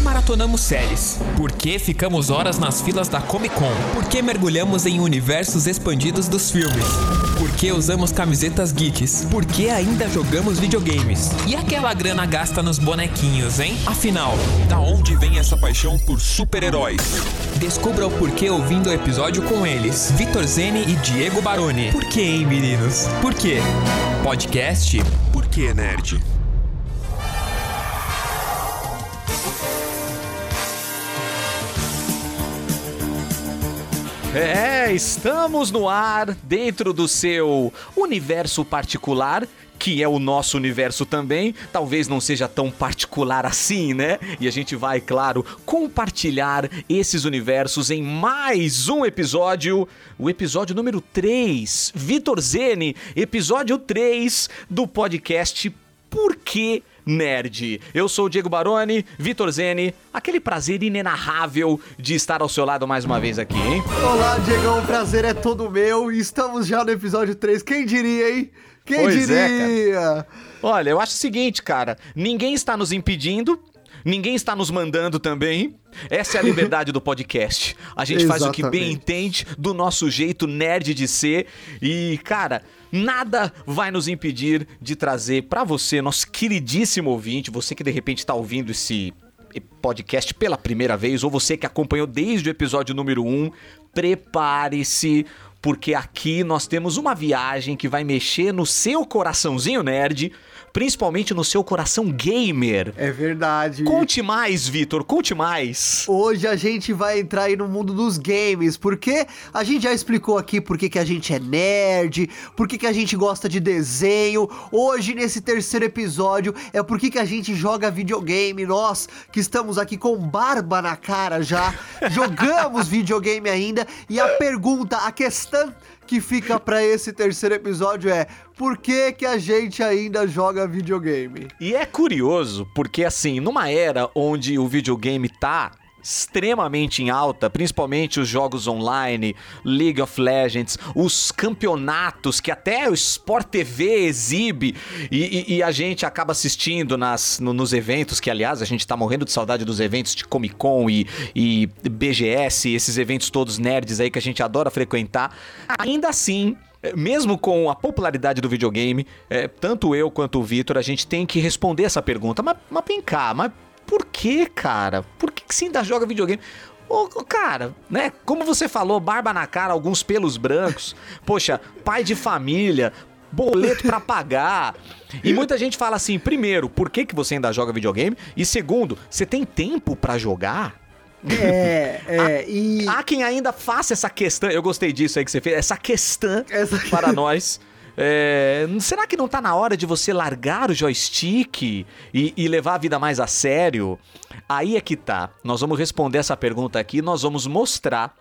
maratonamos séries? Por que ficamos horas nas filas da Comic Con? Por que mergulhamos em universos expandidos dos filmes? Por que usamos camisetas geeks? Por que ainda jogamos videogames? E aquela grana gasta nos bonequinhos, hein? Afinal, da onde vem essa paixão por super-heróis? Descubra o porquê ouvindo o episódio com eles, Vitor Zene e Diego Baroni. Por que, hein, meninos? Por quê? Podcast Por que, Nerd? É, estamos no ar, dentro do seu universo particular, que é o nosso universo também. Talvez não seja tão particular assim, né? E a gente vai, claro, compartilhar esses universos em mais um episódio, o episódio número 3. Vitor Zene, episódio 3 do podcast Por que Nerd. Eu sou o Diego Baroni, Vitor Zene, aquele prazer inenarrável de estar ao seu lado mais uma vez aqui, hein? Olá, Diegão, o prazer é todo meu. Estamos já no episódio 3. Quem diria, hein? Quem Pois é, diria? Olha, eu acho o seguinte, cara, ninguém está nos impedindo, ninguém está nos mandando também. Essa é a liberdade do podcast. A gente faz o que bem entende, do nosso jeito nerd de ser. E, cara, nada vai nos impedir de trazer pra você, nosso queridíssimo ouvinte, você que de repente tá ouvindo esse podcast pela primeira vez, ou você que acompanhou desde o episódio número 1, prepare-se, porque aqui nós temos uma viagem que vai mexer no seu coraçãozinho nerd, principalmente no seu coração gamer. É verdade. Conte mais, Vitor, conte mais. Hoje a gente vai entrar aí no mundo dos games, porque a gente já explicou aqui por que, a gente é nerd, por que, a gente gosta de desenho. Hoje, nesse terceiro episódio, é por que a gente joga videogame. Nós que estamos aqui com barba na cara já, jogamos videogame ainda. E a pergunta, a questão que fica pra esse terceiro episódio é: por que, que a gente ainda joga videogame? E é curioso, porque assim, numa era onde o videogame tá extremamente em alta, principalmente os jogos online, League of Legends, os campeonatos que até o Sport TV exibe e, e- e a gente acaba assistindo nas, no- nos eventos, que aliás a gente tá morrendo de saudade dos eventos de Comic Con e, e BGS, esses eventos todos nerds aí que a gente adora frequentar. Ainda assim, mesmo com a popularidade do videogame, é, tanto eu quanto o Vitor, a gente tem que responder essa pergunta. Mas, mas vem cá, mas por que, cara? Por que, que você ainda joga videogame? Ô, cara, né? Como você falou, barba na cara, alguns pelos brancos. Poxa, pai de família, boleto pra pagar. E muita gente fala assim, primeiro, por que, que você ainda joga videogame? E segundo, você tem tempo pra jogar? É, é, e. Há quem ainda faça essa questão. Eu gostei disso aí que você fez. Essa questão Essa- para nós. É, será que não tá na hora de você largar o joystick e, e levar a vida mais a sério? Aí é que tá. Nós vamos responder essa pergunta aqui. Nós vamos mostrar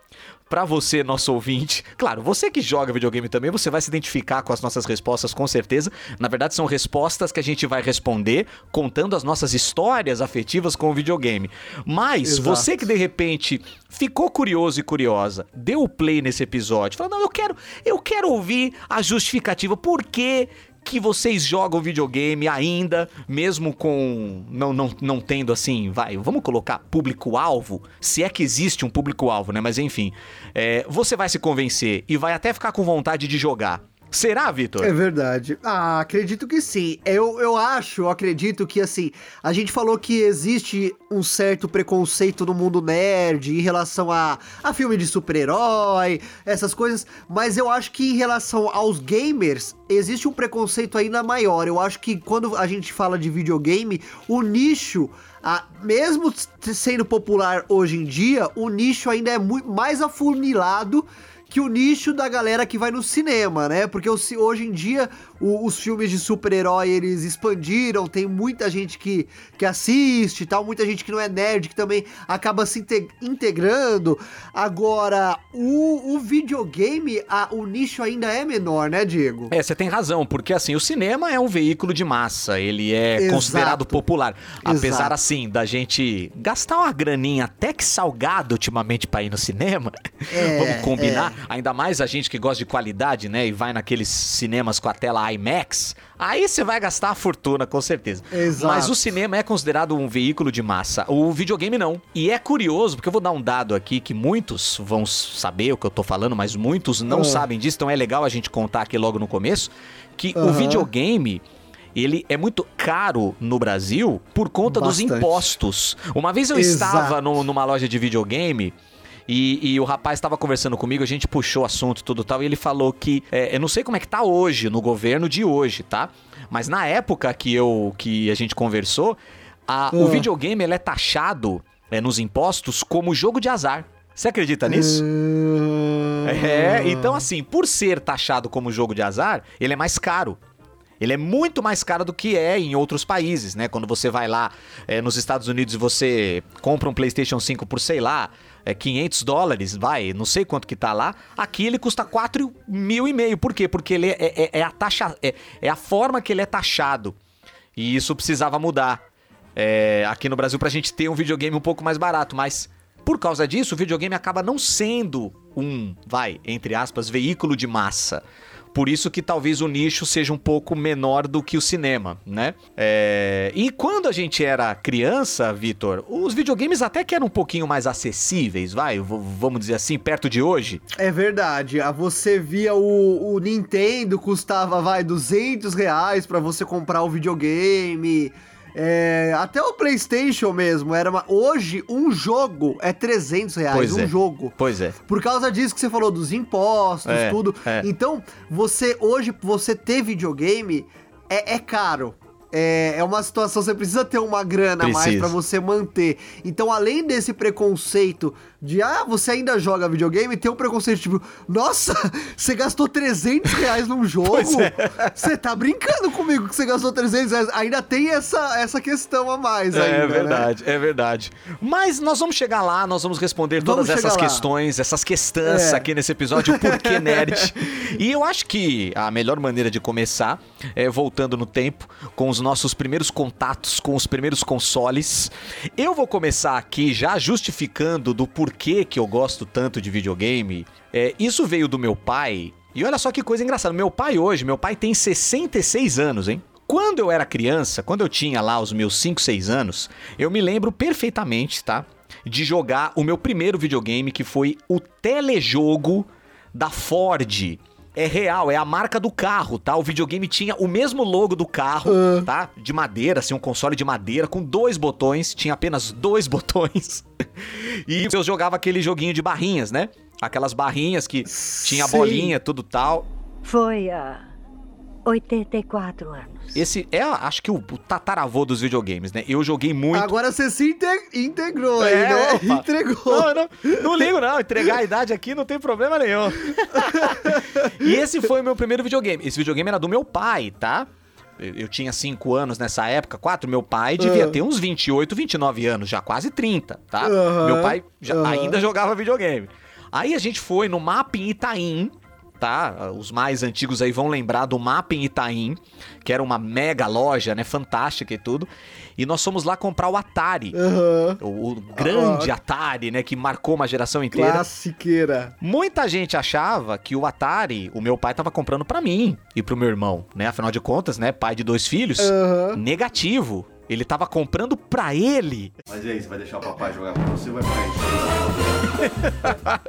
pra você, nosso ouvinte. Claro, você que joga videogame também, você vai se identificar com as nossas respostas, com certeza. Na verdade, são respostas que a gente vai responder contando as nossas histórias afetivas com o videogame. Mas Exato. você que de repente ficou curioso e curiosa, deu o play nesse episódio, falou: "Não, eu quero, eu quero ouvir a justificativa por que que vocês jogam videogame ainda, mesmo com não, não, não tendo assim, vai, vamos colocar público-alvo, se é que existe um público-alvo, né? Mas enfim, é, você vai se convencer e vai até ficar com vontade de jogar. Será, Vitor? É verdade. Ah, acredito que sim. Eu, eu acho, eu acredito que assim, a gente falou que existe um certo preconceito no mundo nerd em relação a, a filme de super-herói, essas coisas, mas eu acho que em relação aos gamers, existe um preconceito ainda maior. Eu acho que quando a gente fala de videogame, o nicho. ah, mesmo sendo popular hoje em dia, o nicho ainda é muito mais afunilado que o nicho da galera que vai no cinema, né? Porque hoje em dia o- os filmes de super-herói eles expandiram, tem muita gente que, que assiste e tal, muita gente que não é nerd que também acaba se inte- integrando. Agora, o, o videogame, a- o nicho ainda é menor, né, Diego? É, você tem razão, porque assim, o cinema é um veículo de massa, ele é Exato. considerado popular. Apesar Exato. assim da gente gastar uma graninha até que salgado ultimamente pra ir no cinema, É, vamos combinar, ainda mais a gente que gosta de qualidade, né, e vai naqueles cinemas com a tela IMAX, aí você vai gastar a fortuna, com certeza. Exato. Mas o cinema é considerado um veículo de massa. O videogame não. E é curioso, porque eu vou dar um dado aqui que muitos vão saber o que eu tô falando, mas muitos não Ah. sabem disso, então é legal a gente contar aqui logo no começo, que o Aham. videogame ele é muito caro no Brasil por conta dos Bastante. impostos. Uma vez eu Exato. estava no- numa loja de videogame e, e o rapaz estava conversando comigo, a gente puxou o assunto e tudo tal, e ele falou que, é, eu não sei como é que tá hoje, no governo de hoje, tá? Mas na época que, eu, que a gente conversou, a- o Ah. videogame ele é taxado é, nos impostos como jogo de azar. Você acredita nisso? É, então assim, por ser taxado como jogo de azar, ele é mais caro. Ele é muito mais caro do que é em outros países, né? Quando você vai lá é, nos Estados Unidos e você compra um PlayStation 5 por, sei lá, é, 500 dólares, vai, não sei quanto que tá lá. Aqui ele custa 4 mil e meio. Por quê? Porque ele é, é- é a taxa, é, é a forma que ele é taxado. E isso precisava mudar é, aqui no Brasil pra gente ter um videogame um pouco mais barato. Mas por causa disso, o videogame acaba não sendo um, vai, entre aspas, veículo de massa. Por isso que talvez o nicho seja um pouco menor do que o cinema, né? É, E quando a gente era criança, Vitor, os videogames até que eram um pouquinho mais acessíveis, vai, vamos dizer assim, perto de hoje. É verdade. Ah, Você via o, o Nintendo custava, vai, 200 reais pra você comprar o videogame. É, até o PlayStation mesmo era uma, hoje um jogo é 300 reais Pois um é. jogo. Pois é. Por causa disso que você falou dos impostos, É, tudo. é. Então, você hoje você ter videogame é, é caro. É, é uma situação, você precisa ter uma grana a mais pra você manter. Então, além desse preconceito de, ah, você ainda joga videogame, tem um preconceito tipo, nossa, você gastou 300 reais num jogo? É. Você tá brincando comigo que você gastou 300 reais? Ainda tem essa, essa questão a mais ainda, É né? verdade, é verdade. Mas nós vamos chegar lá, nós vamos responder Vamos todas essas lá. questões, essas questões É. aqui nesse episódio, o porquê nerd. E eu acho que a melhor maneira de começar é voltando no tempo com os nossos primeiros contatos com os primeiros consoles. Eu vou começar aqui já justificando do porquê que eu gosto tanto de videogame. É, isso veio do meu pai. E olha só que coisa engraçada. Meu pai hoje, meu pai tem 66 anos, hein? Quando eu era criança, quando eu tinha lá os meus 5, 6 anos, eu me lembro perfeitamente, tá? De jogar o meu primeiro videogame, que foi o telejogo da Ford. É real, é a marca do carro, tá? O videogame tinha o mesmo logo do carro, tá? De madeira, assim, um console de madeira com dois botões, tinha apenas dois botões. e eu jogava aquele joguinho de barrinhas, né? Aquelas barrinhas que tinha a Sim. bolinha, tudo tal. Foi há 84 anos. Esse é, acho que o, o tataravô dos videogames, né? Eu joguei muito. Agora você se inte- integrou É, aí, né? opa. Entregou. Não, não, não ligo não, entregar a idade aqui não tem problema nenhum. e esse foi o meu primeiro videogame. Esse videogame era do meu pai, tá? Eu eu tinha 5 anos nessa época, 4. Meu pai devia Ah. ter uns 28, 29 anos, já quase 30, tá? Aham, Meu pai já- aham. ainda jogava videogame. Aí a gente foi no Mapping Itaim, tá? Os mais antigos aí vão lembrar do Mapping Itaim, que era uma mega loja, né? Fantástica e tudo. E nós fomos lá comprar o Atari. Aham. O, o grande Atari, né? Que marcou uma geração inteira. Classiqueira. Muita gente achava que o Atari, o meu pai tava comprando pra mim e pro meu irmão, né? Afinal de contas, né? Pai de dois filhos. Aham. Negativo. Ele tava comprando pra ele. Mas e aí, você vai deixar o papai jogar com você ou vai ficar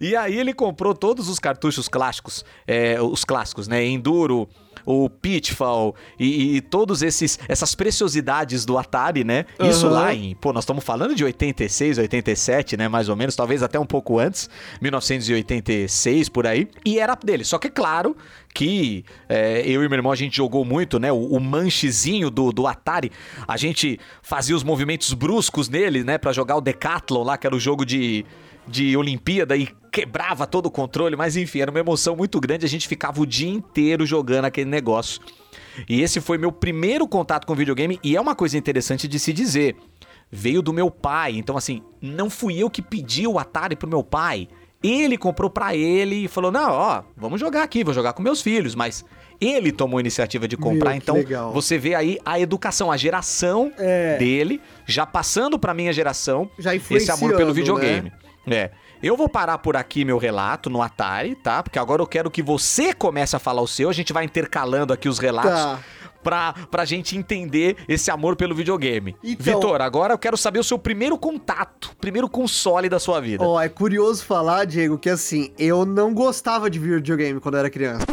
E aí ele comprou todos os cartuchos clássicos, é, os clássicos, né? Enduro, o Pitfall e, e todos esses essas preciosidades do Atari, né? Isso lá em, pô, nós estamos falando de 86, 87, né, mais ou menos, talvez até um pouco antes, 1986 por aí. E era dele. Só que é claro que é, eu e meu irmão a gente jogou muito, né? O, o manchezinho do, do Atari, a gente fazia os movimentos bruscos nele, né? Pra jogar o Decathlon lá, que era o jogo de de Olimpíada e quebrava todo o controle, mas enfim, era uma emoção muito grande, a gente ficava o dia inteiro jogando aquele negócio. E esse foi meu primeiro contato com videogame e é uma coisa interessante de se dizer. Veio do meu pai, então assim, não fui eu que pedi o Atari pro meu pai. Ele comprou pra ele e falou: "Não, ó, vamos jogar aqui, vou jogar com meus filhos", mas ele tomou a iniciativa de comprar, Meu, então legal. você vê aí a educação, a geração É. dele já passando pra minha geração Já esse amor pelo influenciando, videogame. É. Eu vou parar por aqui meu relato no Atari, tá? Porque agora eu quero que você comece a falar o seu. A gente vai intercalando aqui os relatos. Tá. Pra, pra gente entender esse amor pelo videogame. Então- Vitor, agora eu quero saber o seu primeiro contato, primeiro console da sua vida. Ó, é curioso falar, Diego, que assim, eu não gostava de videogame quando eu era criança.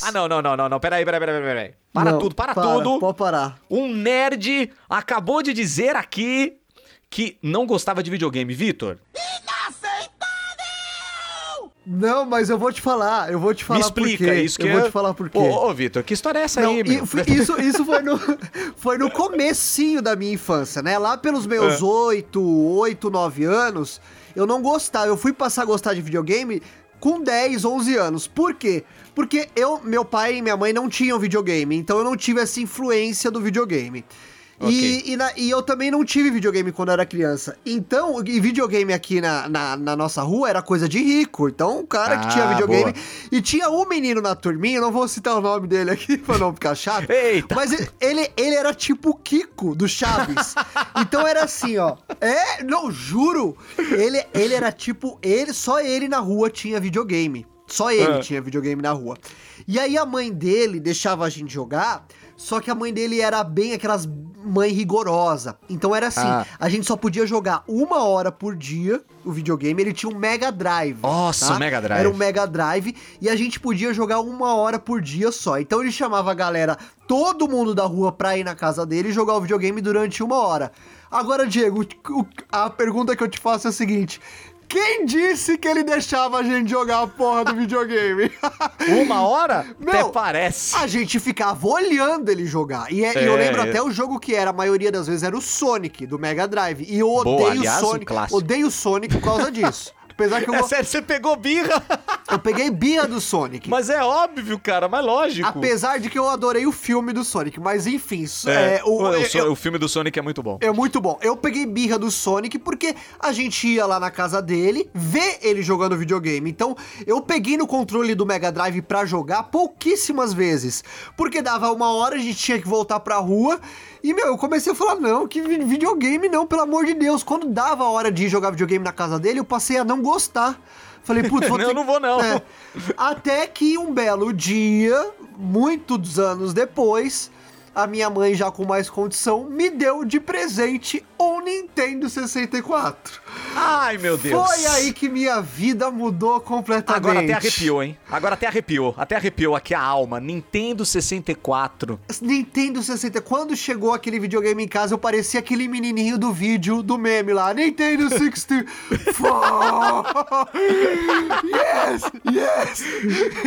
Ah, não, não, não, não, não. Peraí, peraí, peraí, peraí. peraí. Para Não, tudo, para, tudo. Pode parar. Um nerd acabou de dizer aqui que não gostava de videogame. Vitor, Não, mas eu vou te falar, eu vou te falar me explica por quê. isso que eu vou é- te falar por quê. Ô, ô, Vitor, que história é essa Não, aí, meu? isso, isso foi no, foi no comecinho da minha infância, né? Lá pelos meus É. oito, oito, nove anos, eu não gostava. Eu fui passar a gostar de videogame com 10, 11 anos. Por quê? Porque eu, meu pai e minha mãe não tinham videogame, então eu não tive essa influência do videogame. Ok. E, e, na- e eu também não tive videogame quando eu era criança. Então, e videogame aqui na, na, na nossa rua era coisa de rico. Então, o cara que tinha Ah, videogame. boa. E tinha um menino na turminha, não vou citar o nome dele aqui pra não ficar chato. Eita. Mas ele, ele, ele era tipo o Kiko do Chaves. então era assim, ó. É, não, juro. Ele, ele era tipo. ele Só ele na rua tinha videogame. Só ele Ah. tinha videogame na rua. E aí a mãe dele deixava a gente jogar. Só que a mãe dele era bem aquelas mãe rigorosa. Então era assim, Ah. a gente só podia jogar uma hora por dia o videogame. Ele tinha um Mega Drive. Nossa, tá? o Mega Drive. Era um Mega Drive e a gente podia jogar uma hora por dia só. Então ele chamava a galera, todo mundo da rua pra ir na casa dele e jogar o videogame durante uma hora. Agora, Diego, a pergunta que eu te faço é a seguinte. Quem disse que ele deixava a gente jogar a porra do videogame? Uma hora? Meu, Até parece. A gente ficava olhando ele jogar. E, é- É, eu lembro é. até o jogo que era, a maioria das vezes era o Sonic, do Mega Drive. E eu Boa, odeio aliás, um Sonic. clássico. odeio o Sonic por causa disso. Apesar que eu, É go- sério, você pegou birra? eu peguei birra do Sonic. Mas é óbvio, cara, mas lógico. Apesar de que eu adorei o filme do Sonic, mas enfim, É, é, o, o, eu- o so- o filme do Sonic é muito bom. é muito bom. Eu peguei birra do Sonic porque a gente ia lá na casa dele ver ele jogando videogame. Então, eu peguei no controle do Mega Drive pra jogar pouquíssimas vezes. Porque dava uma hora, a gente tinha que voltar pra rua. E, meu, eu comecei a falar, não, que vi- videogame não, pelo amor de Deus. Quando dava a hora de ir jogar videogame na casa dele, eu passei a não gostar. Falei, putz, vou Não, ter... eu não vou, não. É. Até que um belo dia, muitos anos depois, a minha mãe, já com mais condição, me deu de presente um Nintendo 64. Ai, meu Deus. Foi aí que minha vida mudou completamente. Agora até arrepiou, hein? Agora até arrepiou. Até arrepiou aqui a alma. Nintendo 64. Nintendo 60, quando chegou aquele videogame em casa, eu parecia aquele menininho do vídeo do meme lá. Nintendo 64. yes, yes.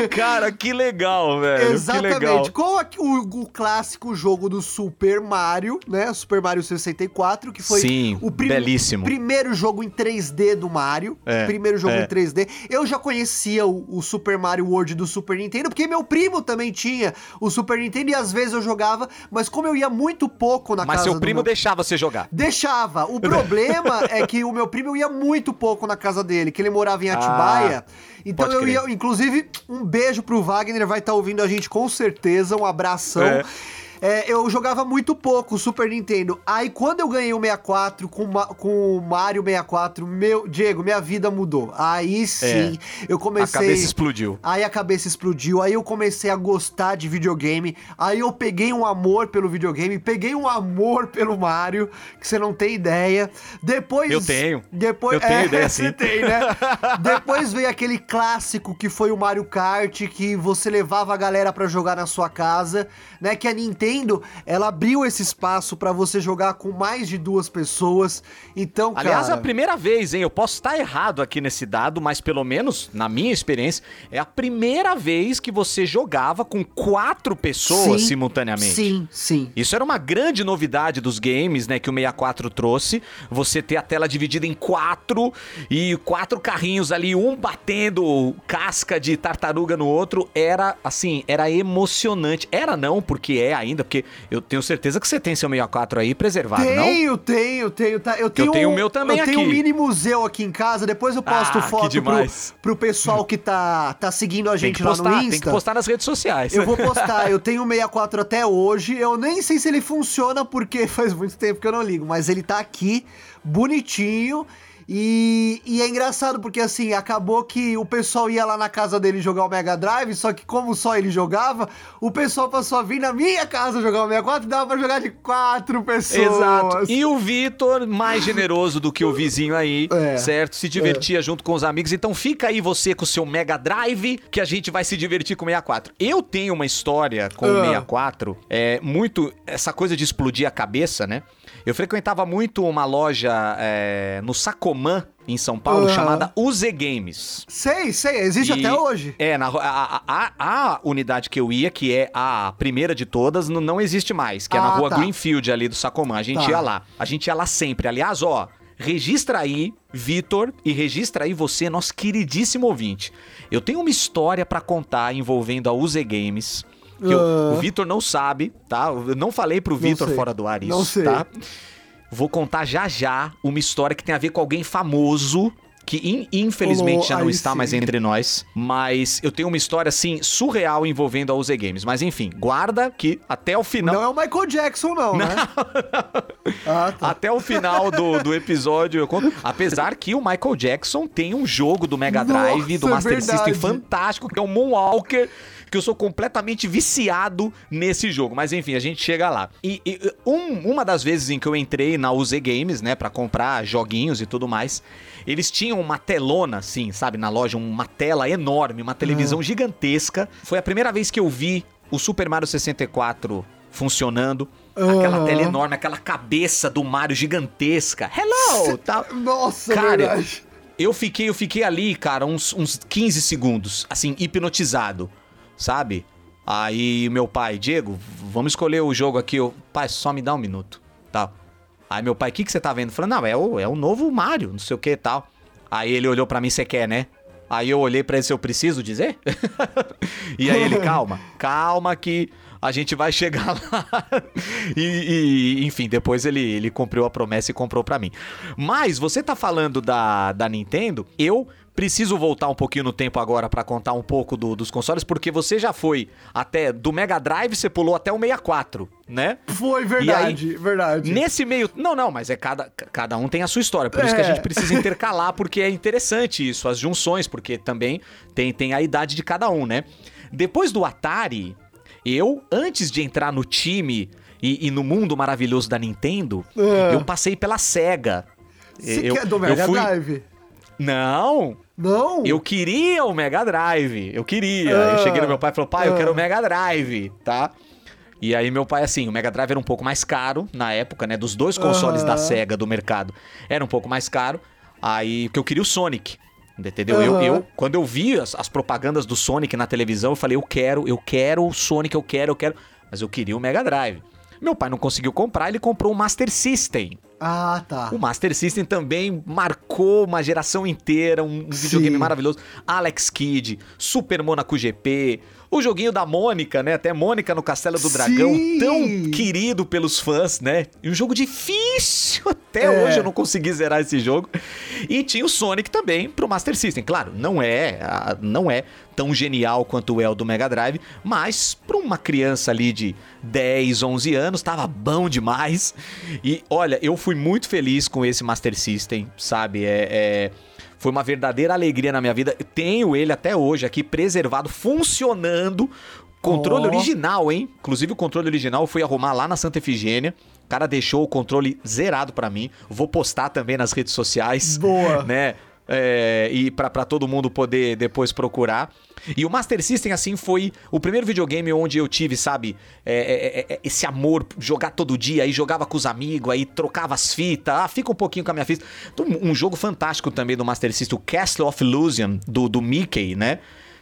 Cara, que legal, velho. Que Exatamente. legal. Com a- o, o clássico jogo do Super Mario, né? Super Mario 64, que foi Sim, o prim- belíssimo. primeiro jogo em 3D do Mario. É, primeiro jogo é. em 3D. Eu já conhecia o, o Super Mario World do Super Nintendo, porque meu primo também tinha o Super Nintendo e às vezes eu jogava, mas como eu ia muito pouco na Mas casa seu do primo meu... deixava você jogar. Deixava. O problema é que o meu primo ia muito pouco na casa dele, que ele morava em Ah, Atibaia. então pode eu crer. ia, inclusive, um beijo pro Wagner, vai estar ouvindo a gente com certeza, um abração. É. É, eu jogava muito pouco Super Nintendo. Aí quando eu ganhei o 64 com, com o Mario 64, meu, Diego, minha vida mudou. Aí sim, eu comecei. É. A cabeça explodiu. Aí a cabeça explodiu, aí eu comecei a gostar de videogame, aí eu peguei um amor pelo videogame, peguei um amor pelo Mario, que você não tem ideia. Depois. Eu tenho. Depois, Eu tenho é, ideia, Você sim. tem, né? Depois veio aquele clássico que foi o Mario Kart, que você levava a galera pra jogar na sua casa, né? Que a Nintendo, ela abriu esse espaço pra você jogar com mais de duas pessoas. Então, Aliás, é cara. a primeira vez, hein? Eu posso estar errado aqui nesse dado, mas pelo menos, na minha experiência, é a primeira vez que você jogava com quatro pessoas Sim, simultaneamente. Sim, sim. Isso era uma grande novidade dos games, né, que o 64 trouxe. Você ter a tela dividida em quatro e quatro carrinhos ali, um batendo casca de tartaruga no outro, era assim, era emocionante. Era não, porque é ainda, porque eu tenho certeza que você tem seu 64 aí preservado, não? Tenho, tenho, tenho. Tá, eu tenho, tenho um- o meu também Eu tenho aqui. um mini museu aqui em casa. Depois eu posto Ah, foto pro, pro pessoal que tá, tá seguindo a gente que lá postar, no Insta. tem que postar nas redes sociais. Eu vou postar, eu tenho o 64 até hoje. Eu nem sei se ele funciona porque faz muito tempo que eu não ligo, mas ele tá aqui, bonitinho. E, e é engraçado porque assim, acabou que o pessoal ia lá na casa dele jogar o Mega Drive, só que como só ele jogava, o pessoal passou a vir na minha casa jogar o 64 e dava pra jogar de quatro pessoas. Exato. E o Vitor, mais generoso do que o vizinho aí, É. certo? Se divertia junto com os amigos. Então fica aí você com o seu Mega Drive, que a gente vai se divertir com o 64. Eu tenho uma história com o Ah. 64, é muito essa coisa de explodir a cabeça, né? Eu frequentava muito uma loja é, no Sacomã, em São Paulo, Ah. chamada UZ Games. Sei, sei, existe E- até hoje. É, na, a, a- a- unidade que eu ia, que é a primeira de todas, n- não existe mais, que é na Ah, rua tá. Greenfield ali do Sacomã. A gente Tá. ia lá. A gente ia lá sempre. Aliás, ó, registra aí, Vitor, e registra aí você, nosso queridíssimo ouvinte. Eu tenho uma história pra contar envolvendo a UZ Games. Que eu- Ah. o Vitor não sabe, tá? Eu não falei pro Vitor fora do ar isso, Não sei. tá? Vou contar já já uma história que tem a ver com alguém famoso. Que in- infelizmente já não está sim. mais entre nós. Mas eu tenho uma história, assim, surreal envolvendo a UZ Games. Mas enfim, guarda que até o final. Não é o Michael Jackson, não, né? Ah, tá. Até o final do, do episódio eu conto. Apesar que o Michael Jackson tem um jogo do Mega Drive, do Nossa, é Master System verdade. fantástico, que é o Moonwalker. Que eu sou completamente viciado nesse jogo. Mas enfim, a gente chega lá. E, e, um- uma das vezes em que eu entrei na UZ Games, né, pra comprar joguinhos e tudo mais, eles tinham uma telona, assim, sabe, na loja, uma tela enorme, uma televisão Ah. gigantesca. Foi a primeira vez que eu vi o Super Mario 64 funcionando. Aquela Aham. tela enorme, aquela cabeça do Mario gigantesca. Hello! Tal. Nossa, Cara, verdade. Eu fiquei, eu fiquei ali, cara, uns, uns 15 segundos, assim, hipnotizado, sabe? Aí meu pai, Diego, vamos escolher o jogo aqui. Eu, pai, só me dá um minuto, tal. Aí meu pai, o que, que você tá vendo? Falando, não, é o, é o novo Mario, não sei o que tal. Aí ele olhou pra mim, você quer, né? Aí eu olhei pra ele, eu preciso dizer? e aí ele, calma, calma que a gente vai chegar lá. e, e, enfim, depois ele, ele cumpriu a promessa e comprou pra mim. Mas você tá falando da, da Nintendo, eu preciso voltar um pouquinho no tempo agora pra contar um pouco do- dos consoles, porque você já foi até do Mega Drive, você pulou até o 64, né? Foi verdade, verdade. Nesse meio. Não, não, mas é cada, cada um tem a sua história. Por isso que a É. gente precisa intercalar, porque é interessante isso, as junções, porque também tem, tem a idade de cada um, né? Depois do Atari, eu, antes de entrar no time e, e no mundo maravilhoso da Nintendo, É. eu passei pela SEGA. Você eu, quer do eu Mega fui- Drive? Não, Não? eu queria o Mega Drive. Eu queria. Ah. eu cheguei no meu pai e falei, pai, eu Ah. quero o Mega Drive, tá? E aí meu pai, assim, o Mega Drive era um pouco mais caro na época, né? Dos dois consoles Aham. da SEGA do mercado. Era um pouco mais caro. Aí, porque eu queria o Sonic. Entendeu? Eu, eu, quando eu vi as, as propagandas do Sonic na televisão, eu falei, eu quero, eu quero o Sonic, eu quero, eu quero. Mas eu queria o Mega Drive. Meu pai não conseguiu comprar, ele comprou o Master System. Ah, tá. O Master System também marcou uma geração inteira, um videogame maravilhoso. Alex Kidd, Super Monaco GP, o joguinho da Mônica, né? Até Mônica no Castelo do Dragão, Sim! tão querido pelos fãs, né? E um jogo difícil, até É. hoje eu não consegui zerar esse jogo. E tinha o Sonic também pro Master System. Claro, não é, não é tão genial quanto é o do Mega Drive, mas pra uma criança ali de 10, 11 anos, tava bom demais. E olha, eu fui muito feliz com esse Master System, sabe? É, é- foi uma verdadeira alegria na minha vida. Tenho ele até hoje aqui preservado, funcionando. Controle Ó. original, hein? Inclusive o controle original eu fui arrumar lá na Santa Efigênia. O cara deixou o controle zerado pra mim. Vou postar também nas redes sociais. Boa. Né? É, e pra todo mundo poder depois procurar. E o Master System, assim, foi o primeiro videogame onde eu tive, sabe, é, é, é, esse amor, jogar todo dia, aí jogava com os amigos, aí trocava as fitas, ah, fica um pouquinho com a minha fita. Então, Um jogo fantástico também do Master System, o Castle of Illusion, do, do Mickey, né?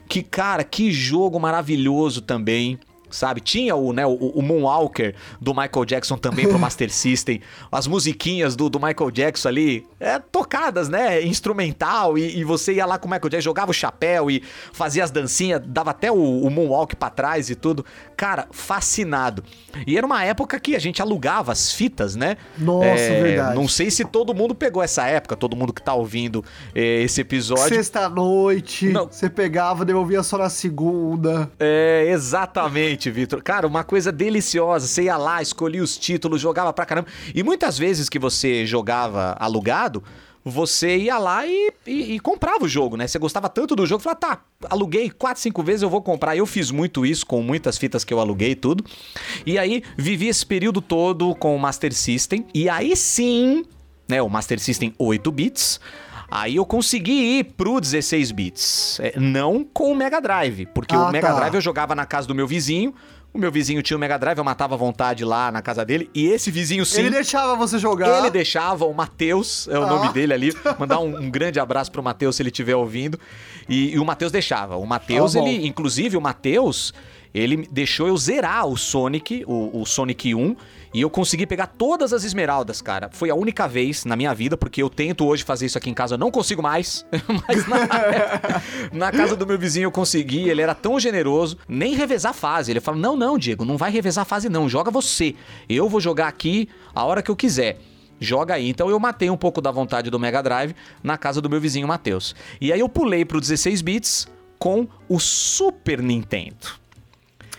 Que, cara, que jogo maravilhoso também. Sabe? Tinha o, né, o, o Moonwalker do Michael Jackson também pro Master System. As musiquinhas do, do Michael Jackson ali, é, tocadas, né? Instrumental. E, e você ia lá com o Michael Jackson, jogava o chapéu e fazia as dancinhas, dava até o, o Moonwalk pra trás e tudo. Cara, fascinado. E era uma época que a gente alugava as fitas, né? Nossa, verdade. Não sei se todo mundo pegou essa época, todo mundo que tá ouvindo eh, esse episódio. Sexta-noite, você pegava, devolvia só na segunda. É, exatamente, Vitor. Cara, uma coisa deliciosa. Você ia lá, escolhia os títulos, jogava pra caramba. E muitas vezes que você jogava alugado, você ia lá e, e- e comprava o jogo, né? Você gostava tanto do jogo, falava, tá, aluguei quatro, cinco vezes, eu vou comprar. Eu fiz muito isso com muitas fitas que eu aluguei e tudo. E aí, vivi esse período todo com o Master System. E aí sim, né, o Master System 8 bits. Aí eu consegui ir pro 16 bits. É, não com o Mega Drive, porque Ah, o Mega tá. Drive eu jogava na casa do meu vizinho. O meu vizinho tinha o Mega Drive, eu matava à vontade lá na casa dele. E esse vizinho sim. Ele deixava você jogar. Ele deixava, o Matheus, é o Ah. nome dele ali. Mandar um, um grande abraço pro Matheus se ele estiver ouvindo. E, e o Matheus deixava. O Matheus, bom. ele, inclusive, o Matheus, ele deixou eu zerar o Sonic, o, o Sonic 1. E eu consegui pegar todas as esmeraldas, cara. Foi a única vez na minha vida, porque eu tento hoje fazer isso aqui em casa, eu não consigo mais. Mas na, na casa do meu vizinho eu consegui, ele era tão generoso, nem revezar fase. Ele falou: Não, não, Diego, não vai revezar fase, não. Joga você. Eu vou jogar aqui a hora que eu quiser. Joga aí. Então eu matei um pouco da vontade do Mega Drive na casa do meu vizinho Matheus. E aí eu pulei pro 16 bits com o Super Nintendo.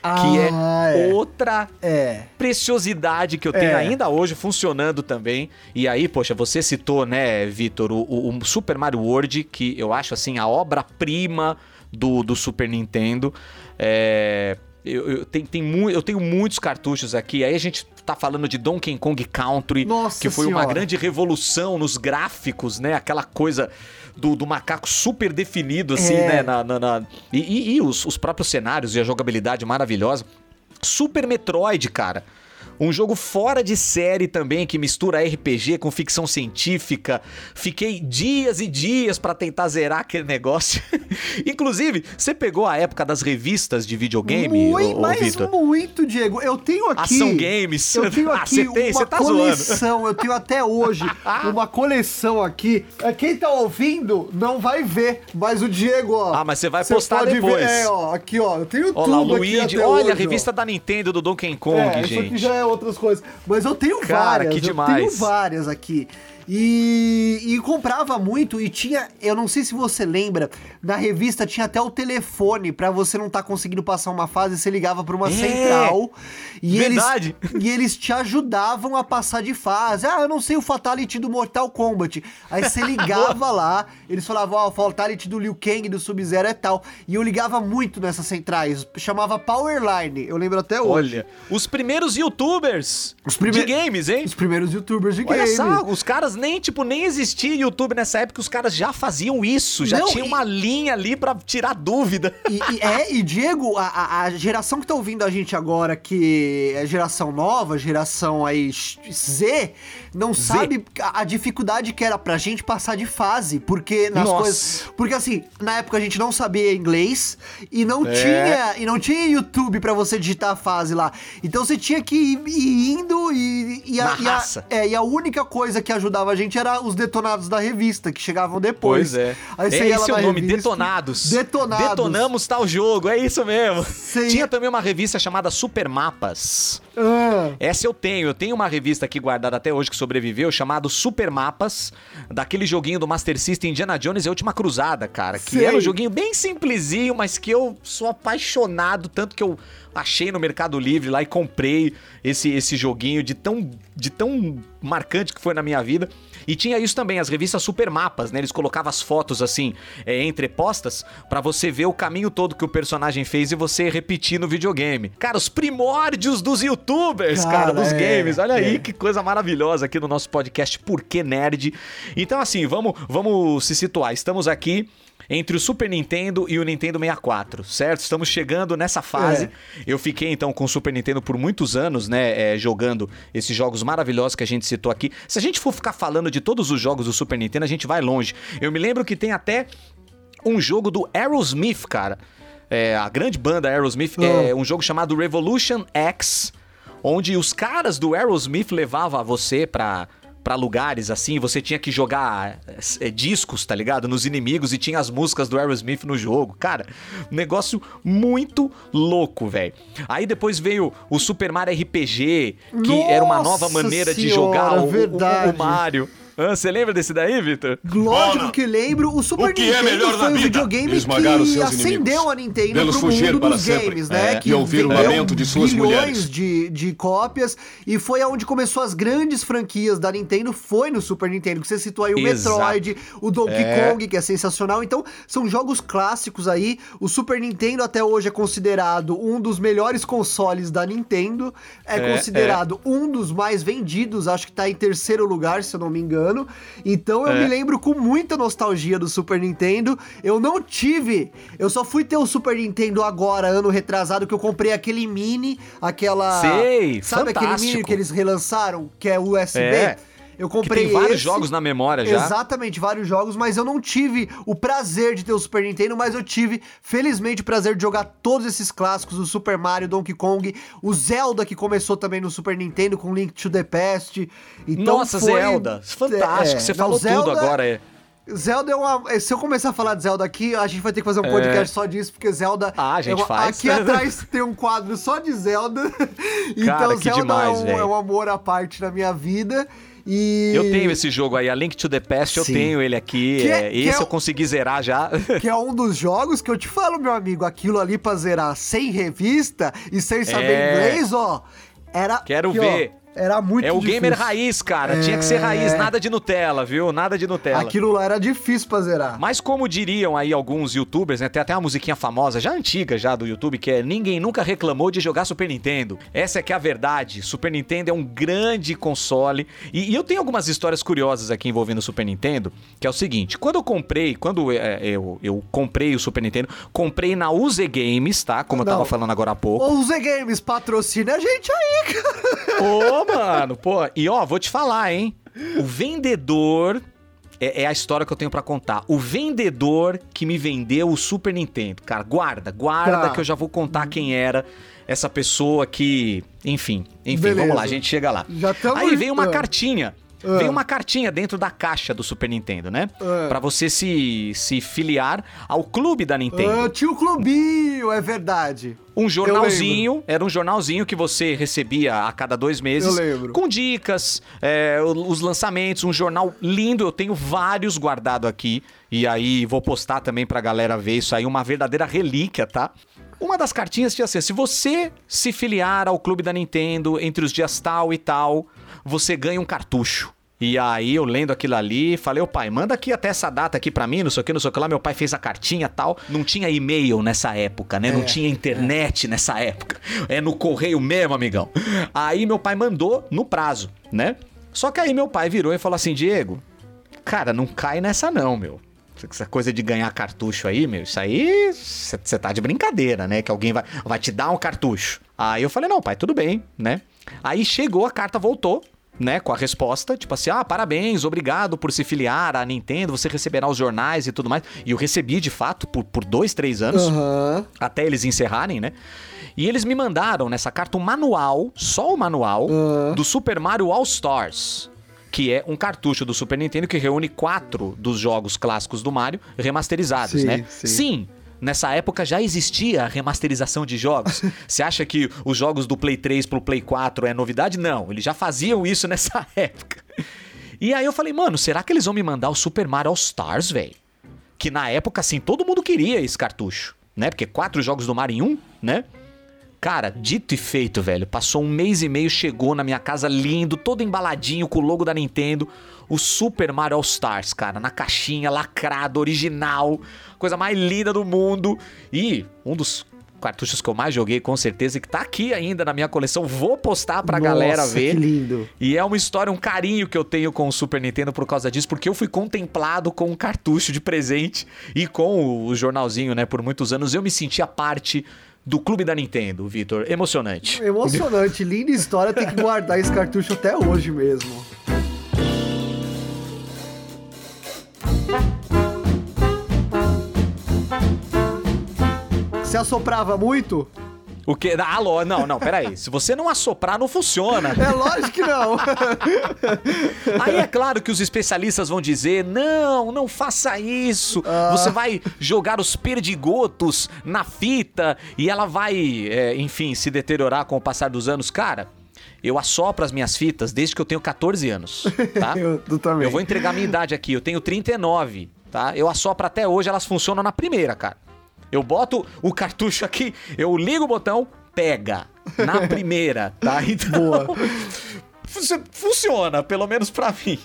Que Ah, é, outra É. preciosidade que eu tenho É. ainda hoje funcionando também. E aí, poxa, você citou, né, Vitor, o, o- Super Mario World, que eu acho assim a obra-prima do, do Super Nintendo. É, eu, eu, tem, tem mu- eu tenho muitos cartuchos aqui. Aí a gente tá falando de Donkey Kong Country, Nossa que foi uma Senhora. grande revolução nos gráficos, né? Aquela coisa do, do macaco super definido, assim, É. né? na- na- na- E, e- e os, os próprios cenários e a jogabilidade maravilhosa. Super Metroid, cara. Um jogo fora de série também, que mistura RPG com ficção científica. Fiquei dias e dias pra tentar zerar aquele negócio. Inclusive, você pegou a época das revistas de videogame, Muito, ô, mas Vitor? muito, Diego. Eu tenho aqui. Ação Games. Eu tenho Ah, aqui você tem? uma tá zoando. coleção. Eu tenho até hoje uma coleção aqui. É, Quem tá ouvindo não vai ver, mas o Diego, ó. Ah, mas você vai postar depois. Ver, é, ó, aqui, ó. Eu tenho Olha lá, tudo o aqui Luigi. até Olha, a hoje, ó. revista da Nintendo do Donkey Kong, É, isso aqui gente. já é outras coisas. Mas eu tenho Cara, várias. que Eu tenho demais. várias aqui. E, e comprava muito e tinha, eu não sei se você lembra, na revista tinha até o telefone pra você não estar conseguindo passar uma fase, você ligava pra uma É, central e verdade. eles e eles te ajudavam a passar de fase. Ah, eu não sei o fatality do Mortal Kombat. Aí você ligava lá, eles falavam, ó, o fatality do Liu Kang do Sub-Zero é tal. E eu ligava muito nessas centrais, chamava Powerline. Eu lembro até hoje. Olha, os primeiros youtubers Os prime- de games, hein? Os primeiros youtubers de Olha game. só, os caras nem, tipo, nem existia YouTube nessa época, os caras já faziam isso, já Não, tinha e- uma linha ali pra tirar dúvida. E, e- é, e Diego, a, a- geração que tá ouvindo a gente agora, que é geração nova, geração aí Z, não sabe a, a dificuldade que era pra gente passar de fase, porque nas Nossa. coisas. Porque assim, na época a gente não sabia inglês e não É. tinha e não tinha YouTube pra você digitar a fase lá. Então você tinha que ir, ir indo e, e, a, e a- é, e a única coisa que ajudava a gente era os detonados da revista, que chegavam depois. Pois é. Aí é esse é o nome, revista- Detonados. Detonados. Detonamos tal jogo, é isso mesmo. Sim. Tinha também uma revista chamada Super Mapas. Ah. Essa eu tenho. Eu tenho uma revista aqui guardada até hoje que sobreviveu, chamado Super Mapas, daquele joguinho do Master System Indiana Jones e a Última Cruzada, cara. Que Sei. era um joguinho bem simplesinho, mas que eu sou apaixonado, tanto que eu achei no Mercado Livre lá e comprei esse, esse joguinho de tão, de tão marcante que foi na minha vida. E tinha isso também, as revistas Super Mapas, né? Eles colocavam as fotos assim, é, entrepostas, pra você ver o caminho todo que o personagem fez e você repetir no videogame. Cara, os primórdios dos youtubers, cara, Cara, dos é, games. Olha aí é. que coisa maravilhosa aqui no nosso podcast Por que Nerd. Então, assim, vamos, vamos se situar. Estamos aqui entre o Super Nintendo e o Nintendo 64, certo? Estamos chegando nessa fase. É. Eu fiquei então com o Super Nintendo por muitos anos, né? é, jogando esses jogos maravilhosos que a gente citou aqui. Se a gente for ficar falando de todos os jogos do Super Nintendo, a gente vai longe. Eu me lembro que tem até um jogo do Aerosmith, cara. É, a grande banda Aerosmith é um jogo chamado Revolution X, onde os caras do Aerosmith levavam você pra, pra lugares assim, você tinha que jogar é, discos, tá ligado? Nos inimigos e tinha as músicas do Aerosmith no jogo. Cara, um negócio muito louco, velho. Aí depois veio o Super Mario RPG, que era uma nova Nossa maneira de senhora, jogar o- o, o Mario. Ah, Você lembra desse daí, Vitor? Lógico Bona, que lembro. O Super o que é Nintendo melhor na foi um vida? videogame que seus acendeu a Nintendo Vê-los pro mundo para dos sempre. games, né? É. Que E ouvir o lamento de suas mulheres. De, de cópias. E foi aonde começou as grandes franquias da Nintendo. Foi no Super Nintendo. Que você citou aí o Exato. Metroid, o Donkey É. Kong, que é sensacional. Então, são jogos clássicos aí. O Super Nintendo até hoje é considerado um dos melhores consoles da Nintendo. É, É, considerado um dos mais vendidos. Acho que tá em terceiro lugar, se eu não me engano. Então, eu É. me lembro com muita nostalgia do Super Nintendo. Eu não tive. Eu só fui ter o Super Nintendo agora, ano retrasado, que eu comprei aquele mini, aquela. Sei, Sabe aquele mini fantástico. que eles relançaram, que é USB? É. Eu Que comprei tem vários esse. jogos na memória já. Exatamente, vários jogos, mas eu não tive o prazer de ter o Super Nintendo, mas eu tive, felizmente, o prazer de jogar todos esses clássicos, o Super Mario, Donkey Kong, o Zelda, que começou também no Super Nintendo, com Link to the Past. Então Nossa, foi- Zelda. Fantástico. É, Você falou tudo Zelda- agora. É. Zelda é uma. Se eu começar a falar de Zelda aqui, a gente vai ter que fazer um podcast só disso, porque Zelda. É. Ah, a gente é uma- faz. Aqui atrás tem um quadro só de Zelda. então Cara, que Zelda demais, é, um, é um amor à parte na minha vida. E. Eu tenho esse jogo aí, a Link to the Past, eu Sim. tenho ele aqui. Que é- é, que esse é eu consegui zerar já. Que é um dos jogos que eu te falo, meu amigo, aquilo ali pra zerar sem revista e sem saber É. inglês, ó. Era. Quero ó, ver. Era muito É o difícil. gamer raiz, cara. Tinha que ser É. raiz, nada de Nutella, viu? Nada de Nutella. Aquilo lá era difícil pra zerar. Mas como diriam aí alguns youtubers, né? Tem até uma musiquinha famosa, já antiga já do YouTube, que é Ninguém nunca reclamou de jogar Super Nintendo. Essa é que é a verdade. Super Nintendo é um grande console. E, e eu tenho algumas histórias curiosas aqui envolvendo o Super Nintendo, que é o seguinte. Quando eu comprei, quando é, eu, eu comprei o Super Nintendo, comprei na UZ Games, tá? Como eu Não. tava falando agora há pouco. Ou Z Games patrocina a gente aí, cara. Ô, mano, pô. E ó, vou te falar, hein? O vendedor. É, é a história que eu tenho pra contar. O vendedor que me vendeu o Super Nintendo. Cara, guarda, guarda Tá. que eu já vou contar quem era essa pessoa que. Enfim, enfim, Beleza. vamos lá, a gente chega lá. Já Aí veio uma cartinha. Veio uma cartinha dentro da caixa do Super Nintendo, né? Ah. Pra você se, se filiar ao clube da Nintendo. Ah, tio Clubinho, é verdade. Um jornalzinho, era um jornalzinho que você recebia a cada dois meses. Eu lembro. Com dicas, é, os lançamentos, um jornal lindo. Eu tenho vários guardado aqui. E aí vou postar também pra galera ver isso aí, uma verdadeira relíquia, tá? Uma das cartinhas tinha assim: se você se filiar ao clube da Nintendo entre os dias tal e tal, você ganha um cartucho. E aí eu lendo aquilo ali, falei, ô pai, manda aqui até essa data aqui pra mim, não sei o que, não sei o que lá. Meu pai fez a cartinha e tal. Não tinha e-mail nessa época, né? Não tinha internet nessa época. É no correio mesmo, amigão. Aí meu pai mandou no prazo, né? Só que aí meu pai virou e falou assim, Diego, cara, não cai nessa não, meu. Essa coisa de ganhar cartucho aí, meu, isso aí você tá de brincadeira, né? Que alguém vai, vai te dar um cartucho. Aí eu falei, não, pai, tudo bem, né? Aí chegou, a carta voltou, né? Com a resposta, tipo assim, ah, parabéns, obrigado por se filiar à Nintendo, você receberá os jornais e tudo mais. E eu recebi, de fato, por, por dois, três anos Aham. até eles encerrarem, né? E eles me mandaram nessa carta um manual, só o manual, Ah. do Super Mario All Stars. Que é um cartucho do Super Nintendo que reúne quatro dos jogos clássicos do Mario remasterizados, Sim, né? sim. Sim, nessa época já existia a remasterização de jogos. Você acha que os jogos do Play 3 pro Play 4 é novidade? Não, eles já faziam isso nessa época. E aí eu falei, mano, será que eles vão me mandar o Super Mario All Stars, velho? Que na época, assim, todo mundo queria esse cartucho, né? Porque quatro jogos do Mario em um, né? Cara, dito e feito, velho. Passou um mês e meio, chegou na minha casa lindo, todo embaladinho com o logo da Nintendo. O Super Mario All Stars, cara, na caixinha, lacrado, original. Coisa mais linda do mundo. E um dos cartuchos que eu mais joguei, com certeza, e que tá aqui ainda na minha coleção. Vou postar pra galera Nossa, ver. Que lindo. E é uma história, um carinho que eu tenho com o Super Nintendo por causa disso, porque eu fui contemplado com um cartucho de presente e com o jornalzinho, né? Por muitos anos eu me sentia parte do clube da Nintendo, Vitor. Emocionante. Emocionante, linda história, tem que guardar esse cartucho até hoje mesmo. Você assoprava muito? O que? Alô, não, não, peraí. Se você não assoprar, não funciona. É lógico que não. Aí é claro que os especialistas vão dizer: não, não faça isso. Você vai jogar os perdigotos na fita e ela vai, é, enfim, se deteriorar com o passar dos anos. Cara, eu assopro as minhas fitas desde que eu tenho 14 anos, tá? Eu, tu também. Eu vou entregar minha idade aqui, eu tenho 39, tá? Eu assopro até hoje, elas funcionam na primeira, cara. Eu boto o cartucho aqui, eu ligo o botão, pega. Na primeira, tá? Então. Boa. fun- Funciona, pelo menos pra mim.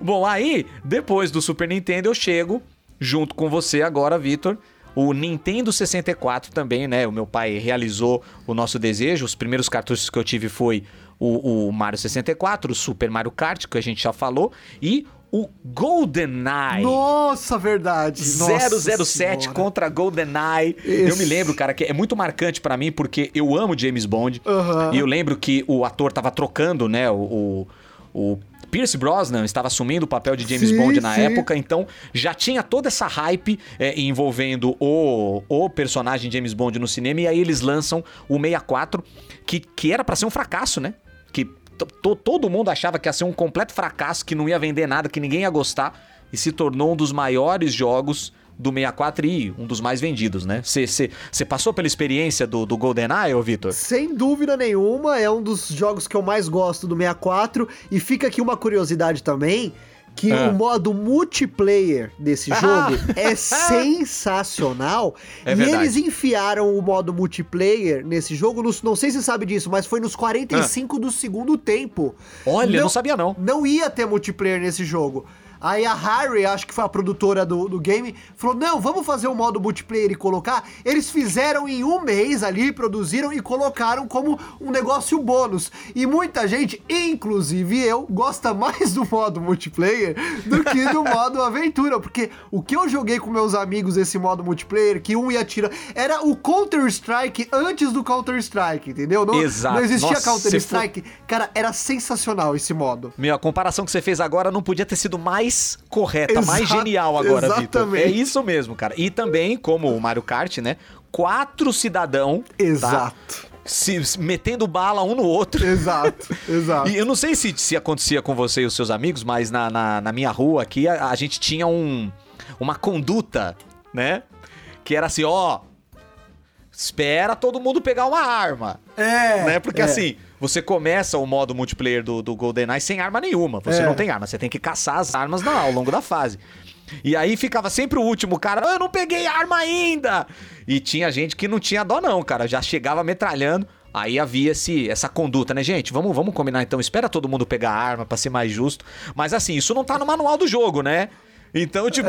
Bom, aí, depois do Super Nintendo, eu chego junto com você agora, Vitor. O Nintendo 64 também, né? O meu pai realizou o nosso desejo. Os primeiros cartuchos que eu tive foi o, o Mario 64, o Super Mario Kart, que a gente já falou, e o GoldenEye. Nossa, verdade. Nossa 007 Senhora. contra GoldenEye. Eu me lembro, cara, que é muito marcante pra mim porque eu amo James Bond. Aham. E eu lembro que o ator tava trocando, né, o, o, o Pierce Brosnan estava assumindo o papel de James Sim, Bond na sim. época, então já tinha toda essa hype é, envolvendo o, o personagem James Bond no cinema, e aí eles lançam o 64, que, que era pra ser um fracasso, né? Que todo mundo achava que ia ser um completo fracasso, que não ia vender nada, que ninguém ia gostar, e se tornou um dos maiores jogos do 64 e um dos mais vendidos, né? Você passou pela experiência do, do GoldenEye, ô Vitor? Sem dúvida nenhuma, é um dos jogos que eu mais gosto do 64. E fica aqui uma curiosidade também. Que Ah. o modo multiplayer desse jogo é sensacional. É e eles enfiaram o modo multiplayer nesse jogo, nos- não sei se você sabe disso, mas foi nos 45 do segundo tempo. Olha, não sabia não. Não ia ter multiplayer nesse jogo. Aí a Harry, acho que foi a produtora do, do game, falou: não, vamos fazer o modo multiplayer e colocar. Eles fizeram em um mês ali, produziram e colocaram como um negócio bônus. E muita gente, inclusive eu, gosta mais do modo multiplayer do que do modo aventura. Porque o que eu joguei com meus amigos esse modo multiplayer, que um ia tirar, era o Counter-Strike antes do Counter-Strike, entendeu? Não, Exato. não existia Counter-Strike. Cara, era sensacional esse modo. Meu, a comparação que você fez agora não podia ter sido mais correta, mais Exato, genial agora, Vitor. exatamente. É isso mesmo, cara. E também, como o Mario Kart, né? Quatro cidadão tá? Exato. se se metendo bala um no outro. Exato, exato. E eu não sei se, se acontecia com você e os seus amigos, mas na, na, na minha rua aqui a, a gente tinha um, uma conduta, né? Que era assim, ó. Espera todo mundo pegar uma arma. É, né? Porque é. assim, você começa o modo multiplayer do, do GoldenEye sem arma nenhuma. Você É. não tem arma, você tem que caçar as armas na- ao longo da fase. E aí ficava sempre o último cara, "Ah, eu não peguei arma ainda! E tinha gente que não tinha dó não, cara, já chegava metralhando. Aí havia esse, essa conduta, né, gente? Vamos, vamos combinar então, espera todo mundo pegar arma pra ser mais justo. Mas assim, isso não tá no manual do jogo, né? Então, tipo,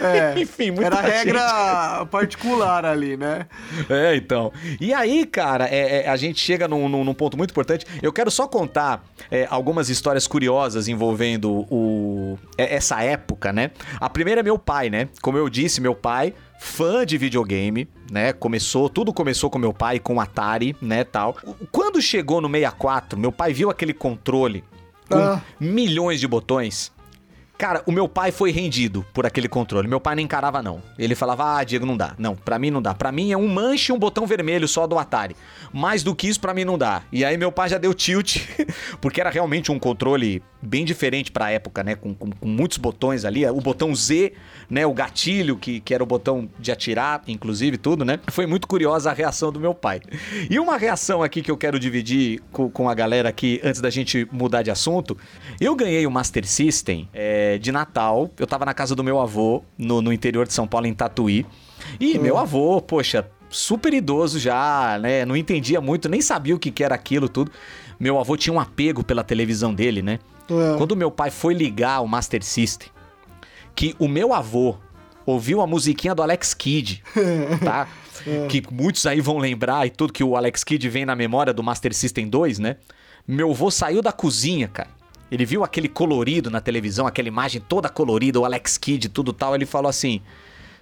É, enfim, muita Era gente- regra particular ali, né? é, então. E aí, cara, é, é, a gente chega num, num- num ponto muito importante. Eu quero só contar é, algumas histórias curiosas envolvendo o, é, essa época, né? A primeira é meu pai, né? Como eu disse, meu pai, fã de videogame, né? Começou, tudo começou com meu pai, com Atari, né, tal. Quando chegou no 64, meu pai viu aquele controle com Ah. milhões de botões. Cara, o meu pai foi rendido por aquele controle. Meu pai não encarava, não. Ele falava, ah, Diego, não dá. Não, pra mim não dá. Pra mim é um manche e um botão vermelho só do Atari. Mais do que isso, pra mim não dá. E aí meu pai já deu tilt, porque era realmente um controle bem diferente pra época, né? Com, com- com muitos botões ali. O botão Z, né? O gatilho, que, que era o botão de atirar, inclusive, tudo, né? Foi muito curiosa a reação do meu pai. E uma reação aqui que eu quero dividir com, com a galera aqui, antes da gente mudar de assunto. Eu ganhei o Master System é, de Natal. Eu tava na casa do meu avô, no, no interior de São Paulo, em Tatuí. E meu avô, poxa, super idoso já, né? Não entendia muito, nem sabia o que, que era aquilo tudo. Meu avô tinha um apego pela televisão dele, né? É. Quando meu pai foi ligar o Master System, que o meu avô ouviu a musiquinha do Alex Kidd, tá? Que muitos aí vão lembrar e tudo que o Alex Kidd vem na memória do Master System 2, né? Meu avô saiu da cozinha, cara. Ele viu aquele colorido na televisão, aquela imagem toda colorida, o Alex Kidd, tudo tal. Ele falou assim: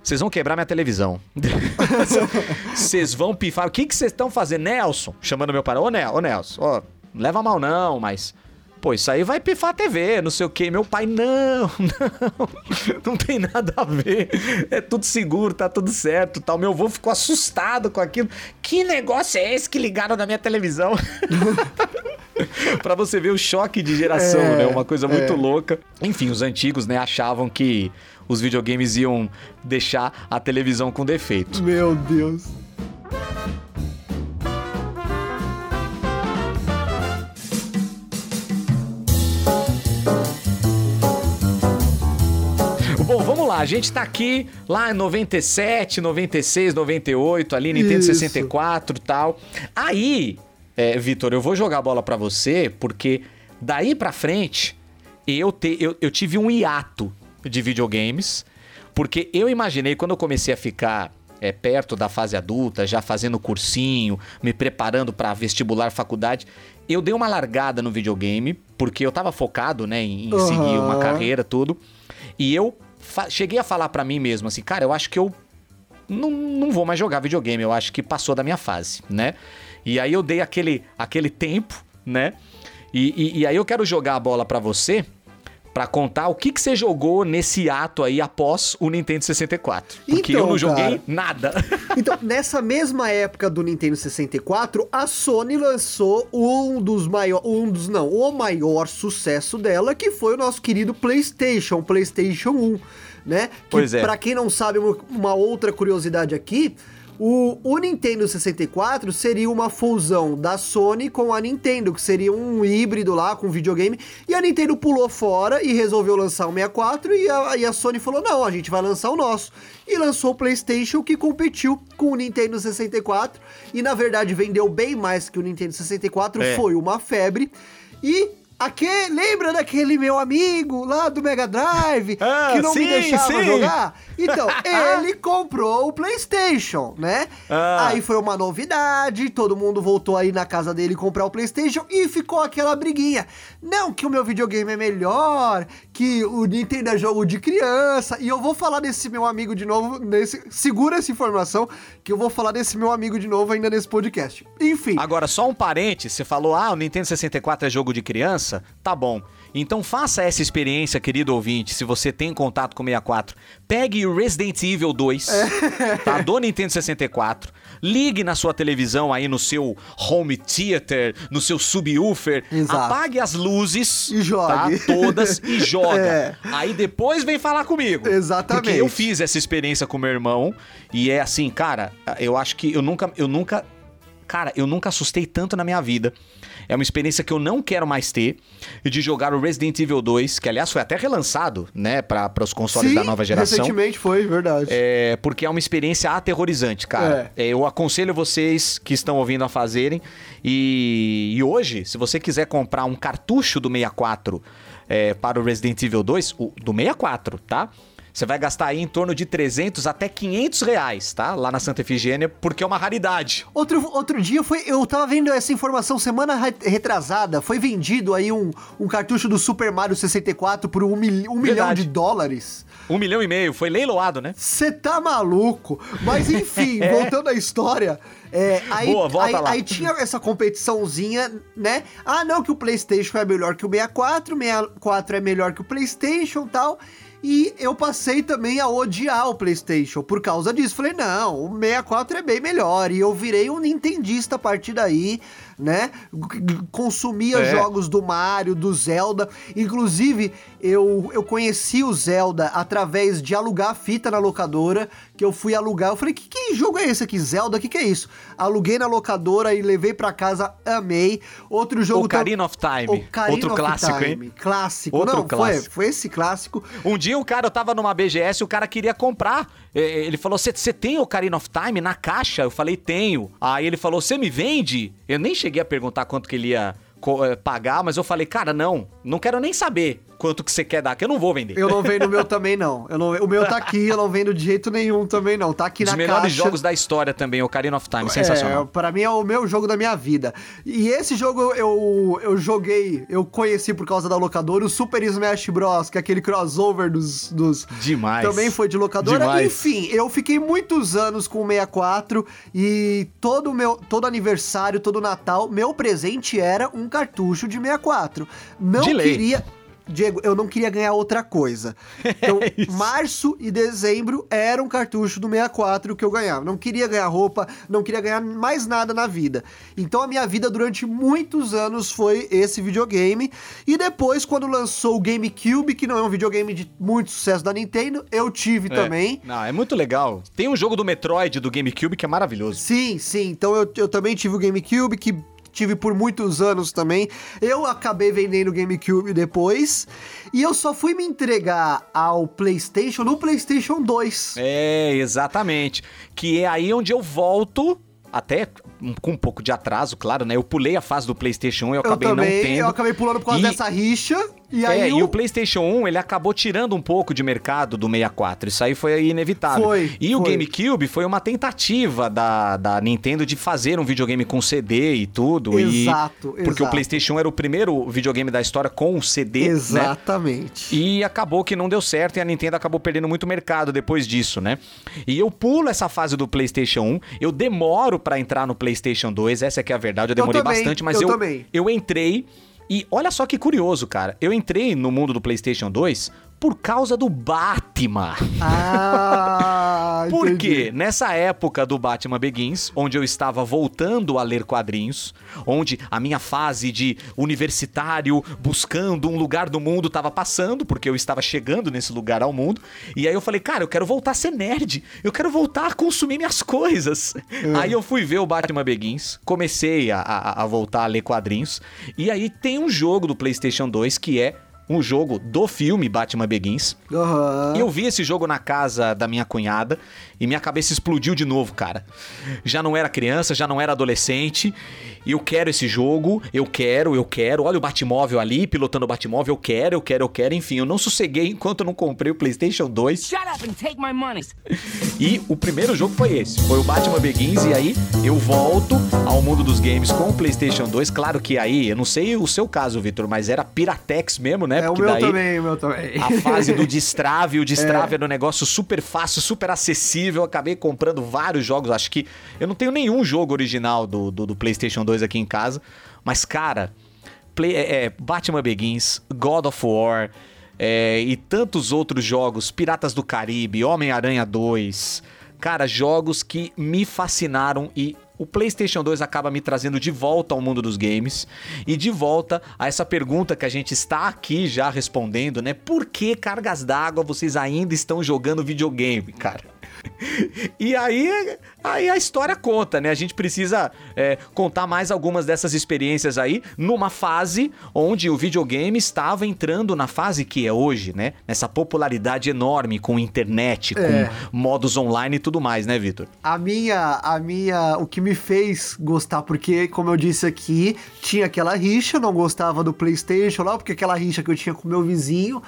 vocês vão quebrar minha televisão. Vocês vão pifar. O que vocês estão fazendo? Nelson, chamando meu pai. Ô, Nel, ô Nelson, ó, leva mal não, mas... Pô, isso aí vai pifar a TV, não sei o quê. Meu pai, não, não, não tem nada a ver. É tudo seguro, tá tudo certo tal. Meu avô ficou assustado com aquilo. Que negócio é esse que ligaram na minha televisão? pra você ver o choque de geração, É, né? Uma coisa muito é. louca. Enfim, os antigos, né, achavam que os videogames iam deixar a televisão com defeito. Meu Deus. Vamos lá, a gente tá aqui lá em 97, 96, 98, ali Nintendo Isso. 64 e tal. Aí, é, Vitor, eu vou jogar a bola pra você, porque daí pra frente eu, te, eu, eu tive um hiato de videogames, porque eu imaginei quando eu comecei a ficar é, perto da fase adulta, já fazendo cursinho, me preparando pra vestibular, faculdade, eu dei uma largada no videogame, porque eu tava focado, né, em, em seguir uma carreira, tudo. E eu cheguei a falar pra mim mesmo assim, cara, eu acho que eu não, não vou mais jogar videogame, eu acho que passou da minha fase, né? E aí eu dei aquele, aquele tempo, né? E, e- e aí eu quero jogar a bola pra você pra contar o que, que você jogou nesse ato aí após o Nintendo 64. Porque eu Então, não joguei cara. nada. Então, nessa mesma época do Nintendo 64, a Sony lançou um dos maiores, um dos não, o maior sucesso dela, que foi o nosso querido PlayStation, PlayStation 1, né? Que, Pois é. Pra quem não sabe, uma outra curiosidade aqui, o, o Nintendo 64 seria uma fusão da Sony com a Nintendo, que seria um híbrido lá com videogame, e a Nintendo pulou fora e resolveu lançar o 64, e a, e a Sony falou, não, a gente vai lançar o nosso. E lançou o PlayStation, que competiu com o Nintendo 64, e na verdade vendeu bem mais que o Nintendo 64, É. foi uma febre, e... Aquele, lembra daquele meu amigo lá do Mega Drive Ah, que não sim, me deixava sim. jogar? Então, ele comprou o PlayStation, né? Ah. Aí foi uma novidade, todo mundo voltou aí na casa dele comprar o PlayStation e ficou aquela briguinha. Não, que o meu videogame é melhor, que o Nintendo é jogo de criança. E eu vou falar desse meu amigo de novo, nesse, segura essa informação, que eu vou falar desse meu amigo de novo ainda nesse podcast. Enfim. Agora, só um parente, você falou, ah, o Nintendo 64 é jogo de criança? Tá bom. Então faça essa experiência, querido ouvinte, se você tem contato com o 64. Pegue o Resident Evil 2, tá? Do Nintendo 64. Ligue na sua televisão aí no seu home theater, no seu subwoofer. Exato. Apague as luzes. E jogue. Tá? Todas e joga. É. Aí depois vem falar comigo. Exatamente. Porque eu fiz essa experiência com meu irmão e é assim, cara, eu acho que eu nunca, eu nunca, cara, eu nunca assustei tanto na minha vida. É uma experiência que eu não quero mais ter de jogar o Resident Evil 2, que aliás foi até relançado, né, para os consoles Sim, da nova geração. recentemente foi, verdade. É, porque é uma experiência aterrorizante, cara. É, eu aconselho vocês que estão ouvindo a fazerem. E, e hoje, se você quiser comprar um cartucho do 64 é, para o Resident Evil 2, o, do 64, tá? Você vai gastar aí em torno de 300 até 500 reais, tá? Lá na Santa Efigênia, porque é uma raridade. Outro, outro dia foi. Eu tava vendo essa informação semana re- retrasada. Foi vendido aí um, um cartucho do Super Mario 64 por um, mil- um milhão de dólares. Um milhão e meio, foi leiloado, né? Você tá maluco? Mas enfim, voltando à história. é, aí, Boa, volta aí, lá. aí tinha essa competiçãozinha, né? Ah, não, que o PlayStation é melhor que o 64, o 64 é melhor que o PlayStation e tal. E eu passei também a odiar o PlayStation por causa disso. Falei, não, o 64 é bem melhor. E eu virei um nintendista a partir daí, né? Consumia É. jogos do Mario, do Zelda. Inclusive, eu, eu conheci o Zelda através de alugar fita na locadora, que eu fui alugar. Eu falei, que, que jogo é esse aqui, Zelda? Que que é isso? Aluguei na locadora e levei pra casa, amei. Outro jogo... Ocarina of Time. Ocarina Outro of clássico, Time. hein? Clássico. Outro Não, clássico. Foi, foi esse clássico. Um dia o cara, eu tava numa BGS, o cara queria comprar. Ele falou: Você tem Ocarina of Time na caixa? Eu falei: Tenho. Aí ele falou: Você me vende? Eu nem cheguei a perguntar quanto que ele ia eh, pagar, mas eu falei: Cara, não, não quero nem saber quanto que você quer dar, que eu não vou vender. Eu não vendo o meu também, não. Eu não. O meu tá aqui, eu não vendo de jeito nenhum também, não. Tá aqui Dos na melhores caixa. jogos da história também, Ocarina of Time, sensacional. É, pra mim é o meu jogo da minha vida. E esse jogo eu, eu joguei, eu conheci por causa da locadora, o Super Smash Bros, que é aquele crossover dos. dos Demais. Também foi de locadora. Demais. Enfim, eu fiquei muitos anos com o 64 e todo meu todo aniversário, todo Natal, meu presente era um cartucho de 64. Não De lei. Diego, eu não queria ganhar outra coisa. Então, março e dezembro era um cartucho do 64 que eu ganhava. Não queria ganhar roupa, não queria ganhar mais nada na vida. Então a minha vida durante muitos anos foi esse videogame. E depois, quando lançou o GameCube, que não é um videogame de muito sucesso da Nintendo, eu tive É. também. Não, é muito legal. Tem um jogo do Metroid do GameCube que é maravilhoso. Sim, sim. Então eu, eu também tive o GameCube, que tive por muitos anos também. Eu acabei vendendo o GameCube depois. E eu só fui me entregar ao PlayStation no PlayStation 2. É, exatamente. Que é aí onde eu volto. Até com um pouco de atraso, claro, né? Eu pulei a fase do PlayStation 1 e eu Eu acabei também, não tendo. eu acabei pulando por causa E- dessa rixa. E aí é, eu- e o PlayStation 1, ele acabou tirando um pouco de mercado do 64. Isso aí foi inevitável. Foi, e o foi. GameCube foi uma tentativa da, da Nintendo de fazer um videogame com CD e tudo. Exato, e, Porque o. PlayStation era o primeiro videogame da história com o CD, né? Exatamente. E acabou que não deu certo e a Nintendo acabou perdendo muito mercado depois disso, né? E eu pulo essa fase do PlayStation 1, eu demoro pra entrar no PlayStation 2, essa é que é a verdade, eu demorei também, bastante, mas eu eu, eu entrei e olha só que curioso, cara. Eu entrei no mundo do PlayStation 2 por causa do Batman. Ah, Por entendi. quê? Nessa época do Batman Begins, onde eu estava voltando a ler quadrinhos, onde a minha fase de universitário buscando um lugar do mundo estava passando, porque eu estava chegando nesse lugar ao mundo, e aí eu falei, cara, eu quero voltar a ser nerd, eu quero voltar a consumir minhas coisas. Aí eu fui ver o Batman Begins, comecei a, a- a voltar a ler quadrinhos, e aí tem um jogo do PlayStation 2 que é um jogo do filme Batman Begins. Aham. E eu vi esse jogo na casa da minha cunhada e minha cabeça explodiu de novo, cara. Já não era criança, já não era adolescente. E eu quero esse jogo, eu quero, eu quero. Olha o Batmóvel ali, pilotando o Batmóvel, eu quero, eu quero, eu quero. Enfim, eu não sosseguei enquanto eu não comprei o PlayStation 2. Shut up and take my money. E o primeiro jogo foi esse, foi o Batman Begins. E aí eu volto ao mundo dos games com o PlayStation 2. Claro que aí, eu não sei o seu caso, Vitor, mas era Piratex mesmo, né? É, o Porque meu daí também, o meu também. a fase do destrave. O destrave era um negócio super fácil, super acessível. Eu acabei comprando vários jogos. Acho que eu não tenho nenhum jogo original do, do, do PlayStation 2 aqui em casa. Mas, cara, Play- é, é, Batman Begins, God of War é, e tantos outros jogos, Piratas do Caribe, Homem-Aranha 2. Cara, jogos que me fascinaram e o PlayStation 2 acaba me trazendo de volta ao mundo dos games e de volta a essa pergunta que a gente está aqui já respondendo, né? Por que cargas d'água vocês ainda estão jogando videogame, cara? E aí, aí a história conta, né? A gente precisa é, contar mais algumas dessas experiências aí numa fase onde o videogame estava entrando na fase que é hoje, né? Nessa popularidade enorme com internet, com É. modos online e tudo mais, né, Vitor? A minha, a minha, o que me fez gostar, porque, como eu disse aqui, tinha aquela rixa, eu não gostava do PlayStation lá, porque aquela rixa que eu tinha com meu vizinho.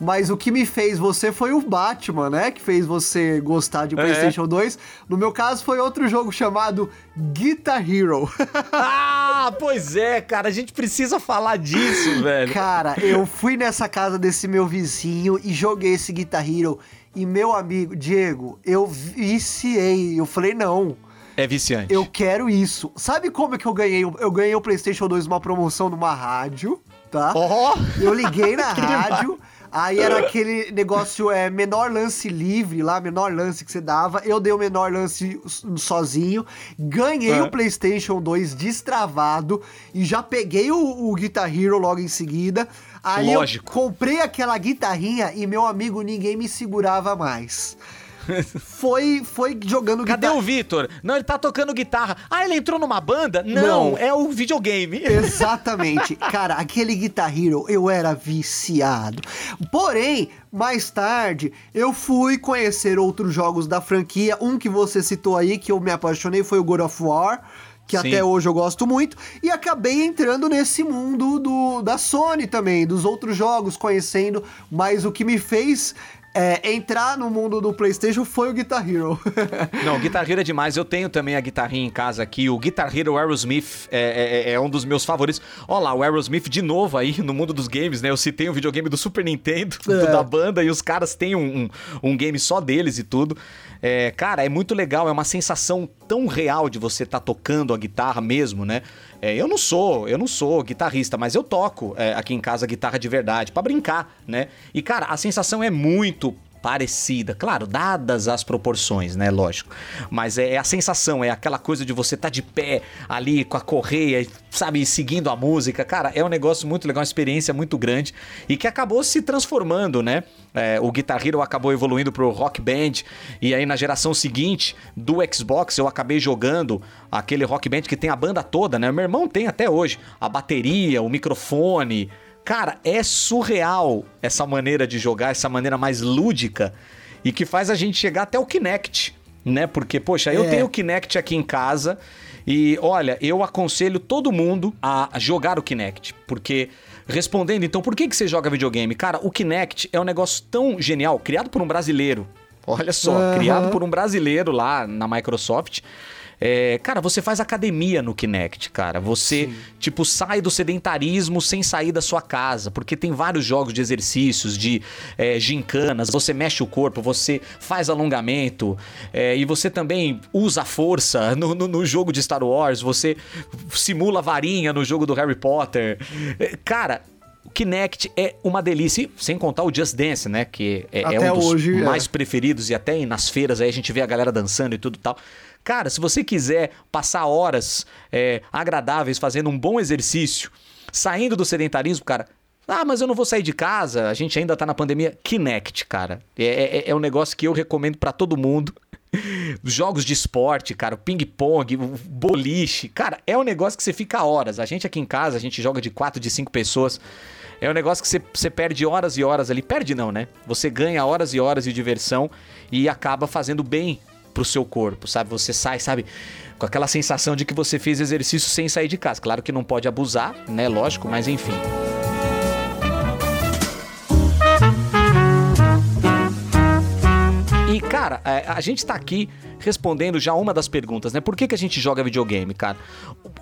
Mas o que me fez você foi o Batman, né? Que fez você gostar de É. PlayStation 2. No meu caso, foi outro jogo chamado Guitar Hero. Ah, pois é, cara, a gente precisa falar disso, velho. Cara, eu fui nessa casa desse meu vizinho e joguei esse Guitar Hero. E meu amigo, Diego, eu viciei. Eu falei, não. É viciante. Eu quero isso. Sabe como é que eu ganhei? Eu ganhei o PlayStation 2 numa promoção numa rádio, tá? Ó! Eu liguei na rádio. Aí era aquele negócio é menor lance livre lá, menor lance que você dava. Eu dei o menor lance sozinho, ganhei É. o PlayStation 2 destravado e já peguei o, o Guitar Hero logo em seguida. Aí Lógico. eu comprei aquela guitarrinha e meu amigo ninguém me segurava mais. Foi foi jogando Cadê guitarra. o Vitor? Não, ele tá tocando guitarra. Ah, ele entrou numa banda? Não, Não. é o videogame. Exatamente. Cara, aquele Guitar Hero eu era viciado. Porém, mais tarde, eu fui conhecer outros jogos da franquia. Um que você citou aí, que eu me apaixonei, foi o God of War. Que Sim. até hoje eu gosto muito. E acabei entrando nesse mundo do, da Sony também, dos outros jogos, conhecendo. Mas o que me fez é, entrar no mundo do PlayStation foi o Guitar Hero. Não, Guitar Hero é demais. Eu tenho também a guitarrinha em casa aqui. O Guitar Hero Aerosmith é, é- é um dos meus favoritos. Olha lá, o Aerosmith de novo aí no mundo dos games, né? Eu citei um videogame do Super Nintendo, do- É. da banda, e os caras têm um, um, um game só deles e tudo. É, cara, é muito legal. É uma sensação tão real de você estar tocando a guitarra mesmo, né? É, eu não sou, eu não sou guitarrista, mas eu toco é, aqui em casa guitarra de verdade, pra brincar, né? E, cara, a sensação é muito parecida. Claro, dadas as proporções, né? Lógico. Mas é, é a sensação, é aquela coisa de você estar tá de pé ali com a correia, sabe, seguindo a música. Cara, é um negócio muito legal, uma experiência muito grande e que acabou se transformando, né? É, o Guitar Hero acabou evoluindo pro Rock Band e aí na geração seguinte do Xbox eu acabei jogando aquele Rock Band que tem a banda toda, né? Meu irmão tem até hoje a bateria, o microfone, Cara, é surreal essa maneira de jogar, essa maneira mais lúdica e que faz a gente chegar até o Kinect, né? Porque, poxa, eu É. tenho o Kinect aqui em casa e, olha, eu aconselho todo mundo a jogar o Kinect, porque respondendo, então, por que que você joga videogame? Cara, o Kinect é um negócio tão genial, criado por um brasileiro. Olha só, Aham. criado por um brasileiro lá na Microsoft. É, cara, você faz academia no Kinect, cara. Você, tipo, sai do sedentarismo sem sair da sua casa. Porque tem vários jogos de exercícios, de é, gincanas. Você mexe o corpo, você faz alongamento. é, e você também usa força no, no- no jogo de Star Wars. Você simula varinha no jogo do Harry Potter. É, cara. O Kinect é uma delícia, sem contar o Just Dance, né? Que é, é um dos hoje, é. mais preferidos e até nas feiras aí a gente vê a galera dançando e tudo tal. Cara, se você quiser passar horas é, agradáveis fazendo um bom exercício, saindo do sedentarismo, cara. Ah, mas eu não vou sair de casa, a gente ainda tá na pandemia. Kinect, cara. É, é, é um negócio que eu recomendo pra todo mundo. Jogos de esporte, cara, ping-pong, boliche. Cara, é um negócio que você fica horas. A gente aqui em casa, a gente joga de quatro, de cinco pessoas. É um negócio que você, você perde horas e horas ali. Perde não, né? Você ganha horas e horas de diversão e acaba fazendo bem pro seu corpo, sabe? Você sai, sabe? Com aquela sensação de que você fez exercício sem sair de casa. Claro que não pode abusar, né? Lógico, mas enfim. E, cara, é, a gente tá aqui respondendo já uma das perguntas, né? Por que, que a gente joga videogame, cara?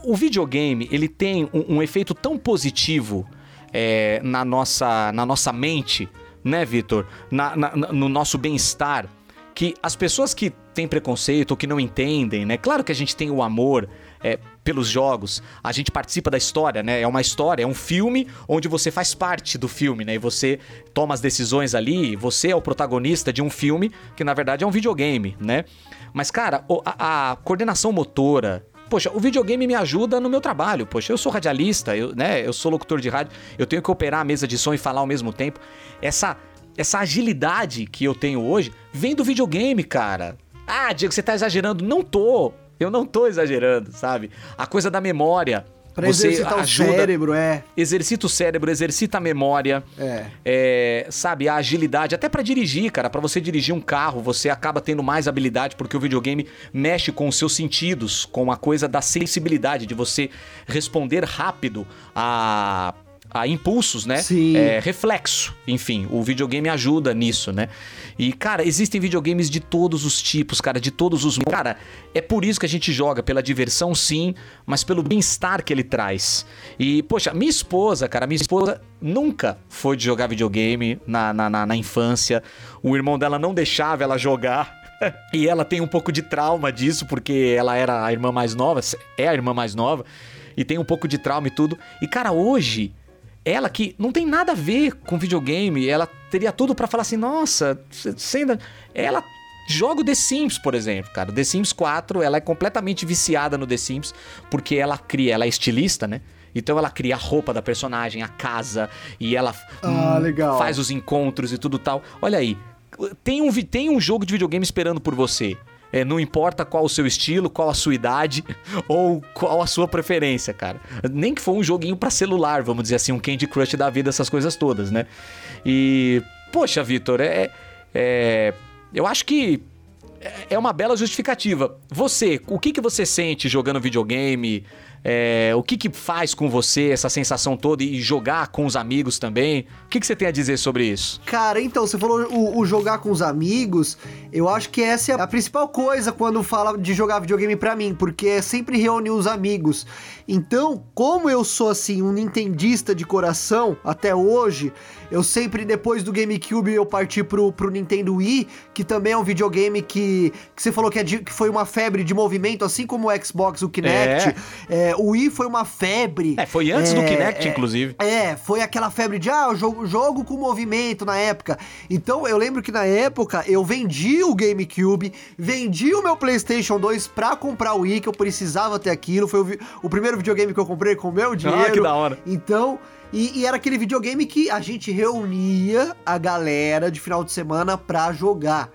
O, videogame, ele tem um, um efeito tão positivo é, na, nossa, na nossa mente, né, Vitor? Na- na- no nosso bem-estar, que as pessoas que têm preconceito ou que não entendem, né? Claro que a gente tem o amor é, pelos jogos, a gente participa da história, né? É uma história, é um filme onde você faz parte do filme, né? E você toma as decisões ali, você é o protagonista de um filme que na verdade é um videogame, né? Mas, cara, a, a coordenação motora. Poxa, o videogame me ajuda no meu trabalho. Poxa, eu sou radialista, eu, né? Eu sou locutor de rádio, eu tenho que operar a mesa de som e falar ao mesmo tempo. Essa essa agilidade que eu tenho hoje vem do videogame, cara. Ah, Diego, você tá exagerando. Não tô. Eu não tô exagerando, sabe? A coisa da memória. Pra você exercitar ajuda, o cérebro, é. exercita o cérebro, exercita a memória. É. É, sabe, a agilidade, até pra dirigir, cara. Pra você dirigir um carro, você acaba tendo mais habilidade porque o videogame mexe com os seus sentidos, com a coisa da sensibilidade, de você responder rápido a. A impulsos, né? Sim. É, reflexo. Enfim, o videogame ajuda nisso, né? E, cara, existem videogames de todos os tipos, cara, de todos os. Cara, é por isso que a gente joga, pela diversão, sim, mas pelo bem-estar que ele traz. E, poxa, minha esposa, cara, minha esposa nunca foi de jogar videogame na, na, na, na infância. O irmão dela não deixava ela jogar. E ela tem um pouco de trauma disso, porque ela era a irmã mais nova, é a irmã mais nova, e tem um pouco de trauma e tudo. E, cara, hoje, ela que não tem nada a ver com videogame, ela teria tudo pra falar assim, nossa, você ainda... Ela joga o The Sims, por exemplo, cara. The Sims 4, ela é completamente viciada no The Sims, porque ela cria, ela é estilista, né? Então ela cria a roupa da personagem, a casa, e ela Ah, hum, faz os encontros e tudo tal. Olha aí, tem um, tem um jogo de videogame esperando por você. É, não importa qual o seu estilo, qual a sua idade ou qual a sua preferência, cara. Nem que for um joguinho pra celular, vamos dizer assim, um Candy Crush da vida, essas coisas todas, né? E, poxa, Vitor, é, é- eu acho que é uma bela justificativa. Você, o que, que você sente jogando videogame? É, o que, que faz com você essa sensação toda e jogar com os amigos também? O que, que você tem a dizer sobre isso? Cara, então, você falou o, o jogar com os amigos. Eu acho que essa é a principal coisa quando fala de jogar videogame pra mim, porque é sempre reunir os amigos. Então, como eu sou assim, um nintendista de coração até hoje, eu sempre, depois do GameCube, eu parti pro, pro Nintendo Wii, que também é um videogame que, que você falou que, é de- que foi uma febre de movimento, assim como o Xbox, o Kinect. É, É, o Wii foi uma febre. É, foi antes do É, Kinect, é, inclusive. É, foi aquela febre de, ah, o jogo, jogo com movimento na época. Então, eu lembro que na época eu vendi o GameCube, vendi o meu PlayStation 2 pra comprar o Wii, que eu precisava ter aquilo. Foi o, o primeiro videogame que eu comprei com o meu dinheiro. Ah, que da hora. Então, e, e era aquele videogame que a gente reunia a galera de final de semana pra jogar.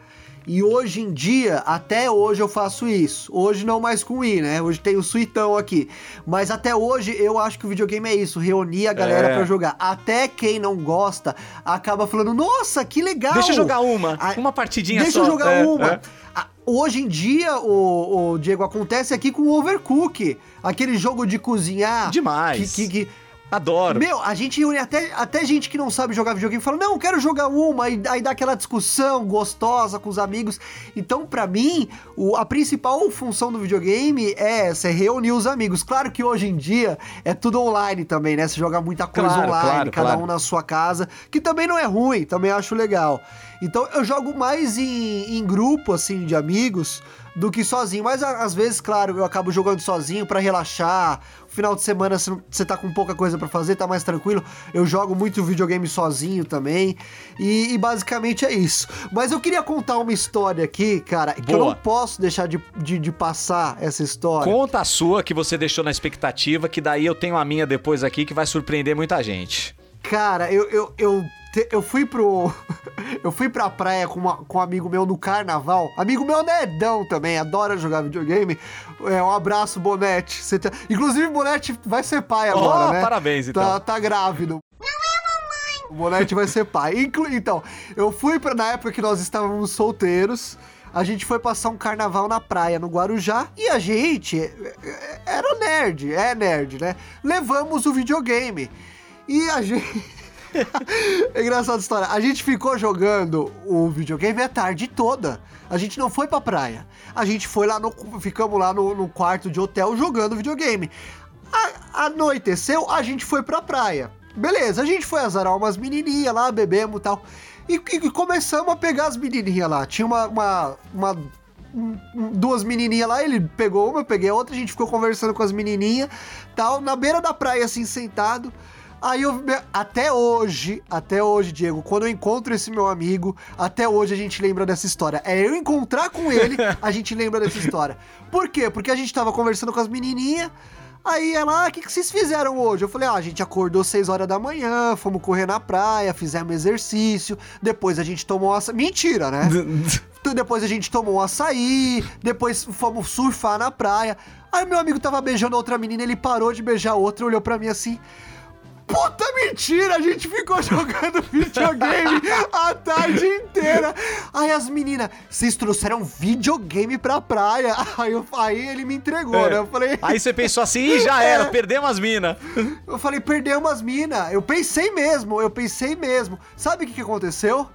E hoje em dia, até hoje eu faço isso. Hoje não mais com o Wii, né? Hoje tem o Suitão aqui. Mas até hoje eu acho que o videogame é isso, reunir a galera É. pra jogar. Até quem não gosta acaba falando: "Nossa, que legal!" Deixa eu jogar uma. Ah, uma partidinha Deixa só. eu jogar É, uma. é. Ah, Hoje em dia, o, o Diego, acontece aqui com o Overcook. Aquele jogo de cozinhar. Demais. Que, que, que- Adoro. meu, a gente reúne até, até gente que não sabe jogar videogame fala, não, quero jogar uma, e aí dá aquela discussão gostosa com os amigos. Então, pra mim, o- a principal função do videogame é essa, é reunir os amigos. Claro que hoje em dia é tudo online também, né? Você joga muita coisa Claro, online, claro, cada claro. um na sua casa, que também não é ruim, também acho legal. Então, eu jogo mais em, em grupo, assim, de amigos, do que sozinho. Mas às vezes, claro, eu acabo jogando sozinho pra relaxar. Final de semana você tá com pouca coisa pra fazer, tá mais tranquilo. Eu jogo muito videogame sozinho também. E, e basicamente é isso. Mas eu queria contar uma história aqui, cara, que eu Boa. não posso deixar de, de, de passar essa história. Conta a sua que você deixou na expectativa, que daí eu tenho a minha depois aqui que vai surpreender muita gente. Cara, eu, eu, eu, eu fui pro. eu fui pra praia com, uma- com um amigo meu no carnaval. Amigo meu nerdão também, adora jogar videogame. É, um abraço, Bonete. Você tá- Inclusive, Bonete vai ser pai agora, Oh, né? parabéns, então. Tá, tá grávido. O Bonete vai ser pai. Inclu- Então, eu fui pra, na época que nós estávamos solteiros. A gente foi passar um carnaval na praia, no Guarujá. E a gente é, é, era nerd, é nerd, né? Levamos o videogame. E a gente. É engraçada a história. A gente ficou jogando o videogame a tarde toda. A gente não foi pra praia. A gente foi lá no. Ficamos lá no, no quarto de hotel jogando videogame. A- anoiteceu, a gente foi pra praia. Beleza, a gente foi azarar umas menininhas lá, bebemos e tal. E, começamos a pegar as menininhas lá. Tinha uma. uma, uma- um- um- duas menininhas lá, ele pegou uma, eu peguei a outra, a gente ficou conversando com as menininhas, tal, na beira da praia, assim, sentado. Aí eu, até hoje, até hoje, Diego, quando eu encontro esse meu amigo, até hoje a gente lembra dessa história. É eu encontrar com ele, a gente lembra dessa história. Por quê? Porque a gente tava conversando com as menininhas, Aí ela, ah, o que, que vocês fizeram hoje? Eu falei, ah, a gente acordou 6 horas da manhã, fomos correr na praia, fizemos exercício, depois a gente tomou essa. Mentira, né? Depois a gente tomou um açaí, depois fomos surfar na praia. Aí meu amigo tava beijando outra menina, ele parou de beijar outra, olhou pra mim assim. Puta mentira, a gente ficou jogando videogame a tarde inteira. Aí as meninas, vocês trouxeram videogame pra praia. Aí, eu- aí ele me entregou, É. né? Eu falei, Aí você pensou assim, Ih, já era, É. perdemos as minas. eu falei, perdemos as minas. Eu pensei mesmo, eu pensei mesmo. Sabe o que, que aconteceu?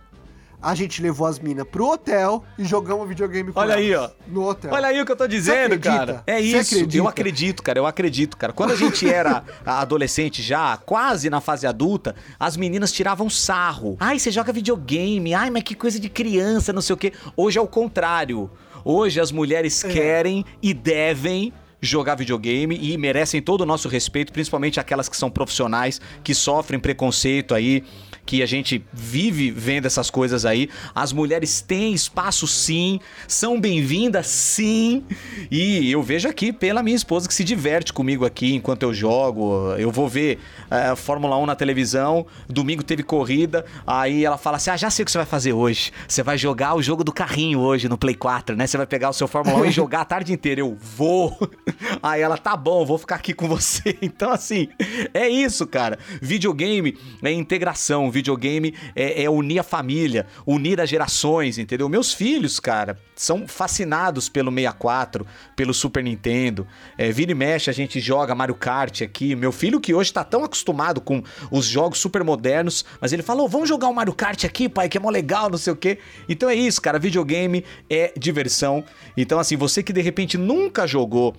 A gente levou as minas pro hotel e jogamos videogame com Olha aí, ó. No hotel. Olha aí o que eu tô dizendo, cara. É isso. Eu acredito, cara. Eu acredito, cara. Quando a gente era adolescente já, quase na fase adulta, as meninas tiravam sarro. Ai, você joga videogame. Ai, mas que coisa de criança, não sei o quê. Hoje é o contrário. Hoje as mulheres É. querem e devem jogar videogame e merecem todo o nosso respeito, principalmente aquelas que são profissionais, que sofrem preconceito aí, que a gente vive vendo essas coisas aí. As mulheres têm espaço sim, são bem-vindas sim. E eu vejo aqui pela minha esposa que se diverte comigo aqui enquanto eu jogo. Eu vou ver eh, Fórmula 1 na televisão, domingo teve corrida, aí ela fala assim: "Ah, já sei o que você vai fazer hoje. Você vai jogar o jogo do carrinho hoje no Play 4, né? Você vai pegar o seu Fórmula 1 e jogar a tarde inteira". Eu vou. Aí ela, tá bom, vou ficar aqui com você. Então, assim, é isso, cara. Videogame é integração, videogame é, é unir a família, unir as gerações, entendeu? Meus filhos, cara, são fascinados pelo 64, pelo Super Nintendo. É, vira e mexe, a gente joga Mario Kart aqui. Meu filho, que hoje tá tão acostumado com os jogos super modernos, mas ele falou: vamos jogar um Mario Kart aqui, pai, que é mó legal, não sei o quê. Então é isso, cara. Videogame é diversão. Então, assim, você que de repente nunca jogou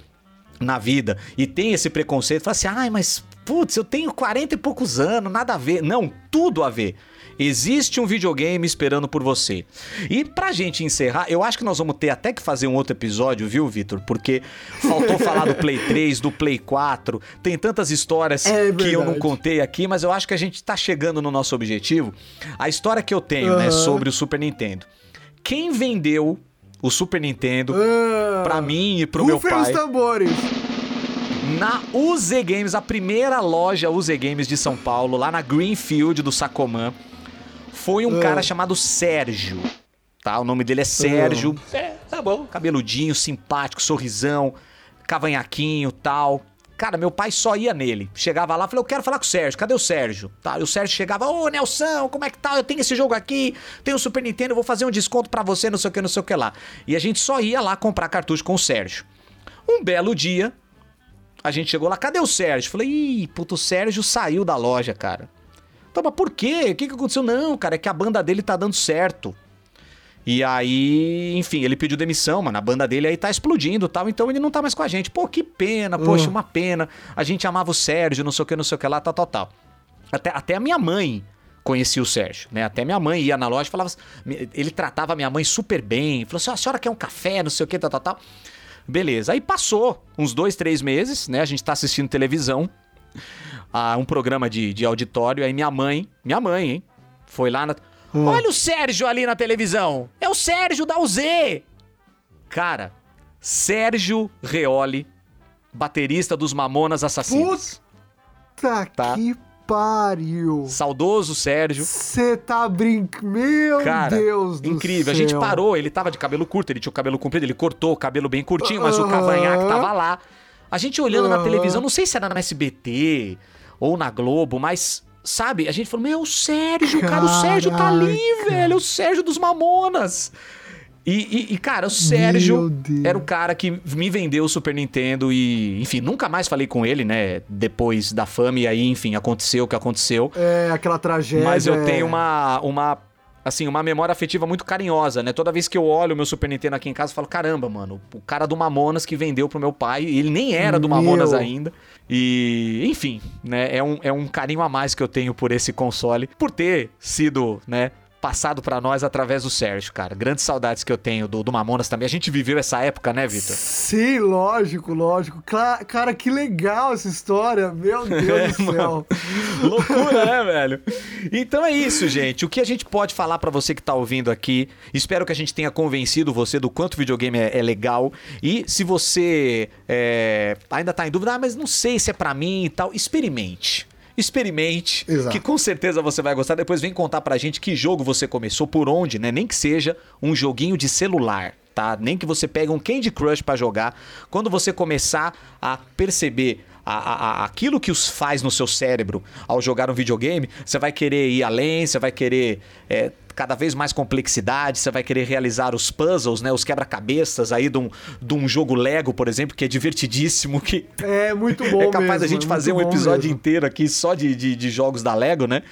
na vida e tem esse preconceito, fala assim, ai, mas putz, eu tenho 40 e poucos anos, nada a ver. Não, tudo a ver. Existe um videogame esperando por você. E pra gente encerrar, eu acho que nós vamos ter até que fazer um outro episódio, viu, Vitor? Porque faltou falar do Play 3, do Play 4. Tem tantas histórias É que eu não contei aqui, mas eu acho que a gente tá chegando no nosso objetivo. A história que eu tenho, né, Aham. sobre o Super Nintendo. Quem vendeu o Super Nintendo Ah, pra mim e pro meu rufem os pai tambores. na UZ Games, a primeira loja UZ Games de São Paulo, lá na Greenfield do Sacomã, foi um Ah. cara chamado Sérgio. Tá? O nome dele é Sérgio. É, tá bom. Cabeludinho, simpático, sorrisão, cavanhaquinho, tal. Cara, meu pai só ia nele. Chegava lá, falei, eu quero falar com o Sérgio. Cadê o Sérgio? Tá, e o Sérgio chegava, ô Nelson, como é que tá? Eu tenho esse jogo aqui, tenho o Super Nintendo, vou fazer um desconto pra você, não sei o que, não sei o que lá. E a gente só ia lá comprar cartucho com o Sérgio. Um belo dia, a gente chegou lá, cadê o Sérgio? Falei, ih, puto, o Sérgio saiu da loja, cara. Então, mas por quê? O que, que aconteceu? Não, cara, é que a banda dele tá dando certo. E aí, enfim, ele pediu demissão, mano. A banda dele aí tá explodindo e tal, então ele não tá mais com a gente. Pô, que pena, poxa, uma pena. A gente amava o Sérgio, não sei o que, não sei o que lá, tal, tal, tal. Até, até a minha mãe conhecia o Sérgio, né? Até minha mãe ia na loja e falava. Ele tratava a minha mãe super bem. Falou assim: "Ó, a senhora quer um café, não sei o que, tal, tal, tal. Beleza. Aí passou uns dois, três meses, né? A gente tá assistindo televisão, a um programa de, de auditório. Aí minha mãe, minha mãe, hein? Foi lá na. Olha o Sérgio ali na televisão! É o Sérgio da UZ! Cara, Sérgio Reoli, baterista dos Mamonas Assassinos. Puta Tá. que pariu. Saudoso Sérgio. Você tá brincando. Meu Cara, Deus do incrível. céu. A gente parou, ele tava de cabelo curto, ele tinha o cabelo comprido, ele cortou o cabelo bem curtinho, mas o Aham. cavanhaque tava lá. A gente olhando na Aham. televisão, não sei se era na SBT ou na Globo, mas, sabe, a gente falou: Meu, o Sérgio, cara, o Sérgio tá ali, velho, o Sérgio dos Mamonas. E, e- e, cara, o Sérgio era o cara que me vendeu o Super Nintendo e, enfim, nunca mais falei com ele, né? Depois da fama, e aí, enfim, aconteceu o que aconteceu. É, aquela tragédia. Mas eu é. tenho uma, uma, assim, uma memória afetiva muito carinhosa, né? Toda vez que eu olho o meu Super Nintendo aqui em casa, eu falo, caramba, mano, o cara do Mamonas que vendeu pro meu pai, ele nem era do Meu. Mamonas ainda. E, enfim, né? É um, é um carinho a mais que eu tenho por esse console, por ter sido, né? Passado pra nós através do Sérgio, cara. Grandes saudades que eu tenho do, do Mamonas também. A gente viveu essa época, né, Vitor? Sim, lógico, lógico. Cla- Cara, que legal essa história. Meu É, Deus do céu. Loucura, né, velho? Então é isso, gente. O que a gente pode falar pra você que tá ouvindo aqui? Espero que a gente tenha convencido você do quanto o videogame é, é legal. E se você é, ainda tá em dúvida, ah, mas não sei se é pra mim e tal, experimente. Experimente, Exato. que com certeza você vai gostar. Depois vem contar pra gente que jogo você começou, por onde, né? Nem que seja um joguinho de celular, tá? Nem que você pegue um Candy Crush pra jogar. Quando você começar a perceber a- a- aquilo que os faz no seu cérebro ao jogar um videogame, você vai querer ir além, você vai querer é, cada vez mais complexidade, você vai querer realizar os puzzles, né? Os quebra-cabeças aí de um, de um jogo Lego, por exemplo, que é divertidíssimo, que É muito bom é capaz mesmo, da gente é fazer um episódio mesmo. inteiro aqui só de, de, de jogos da Lego, né?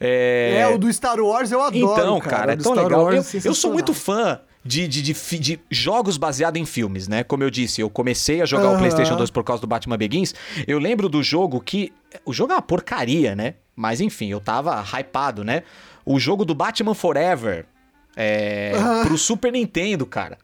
É, É, o do Star Wars eu adoro, então, cara. cara, é O tão Star legal. Wars Eu, é eu sou muito fã de, de, de, de jogos baseados em filmes, né? Como eu disse, eu comecei a jogar o Aham. PlayStation 2 por causa do Batman Begins. Eu lembro do jogo que. O jogo é uma porcaria, né? Mas enfim, eu tava hypado, né? O jogo do Batman Forever. É. Pro Super Nintendo, cara.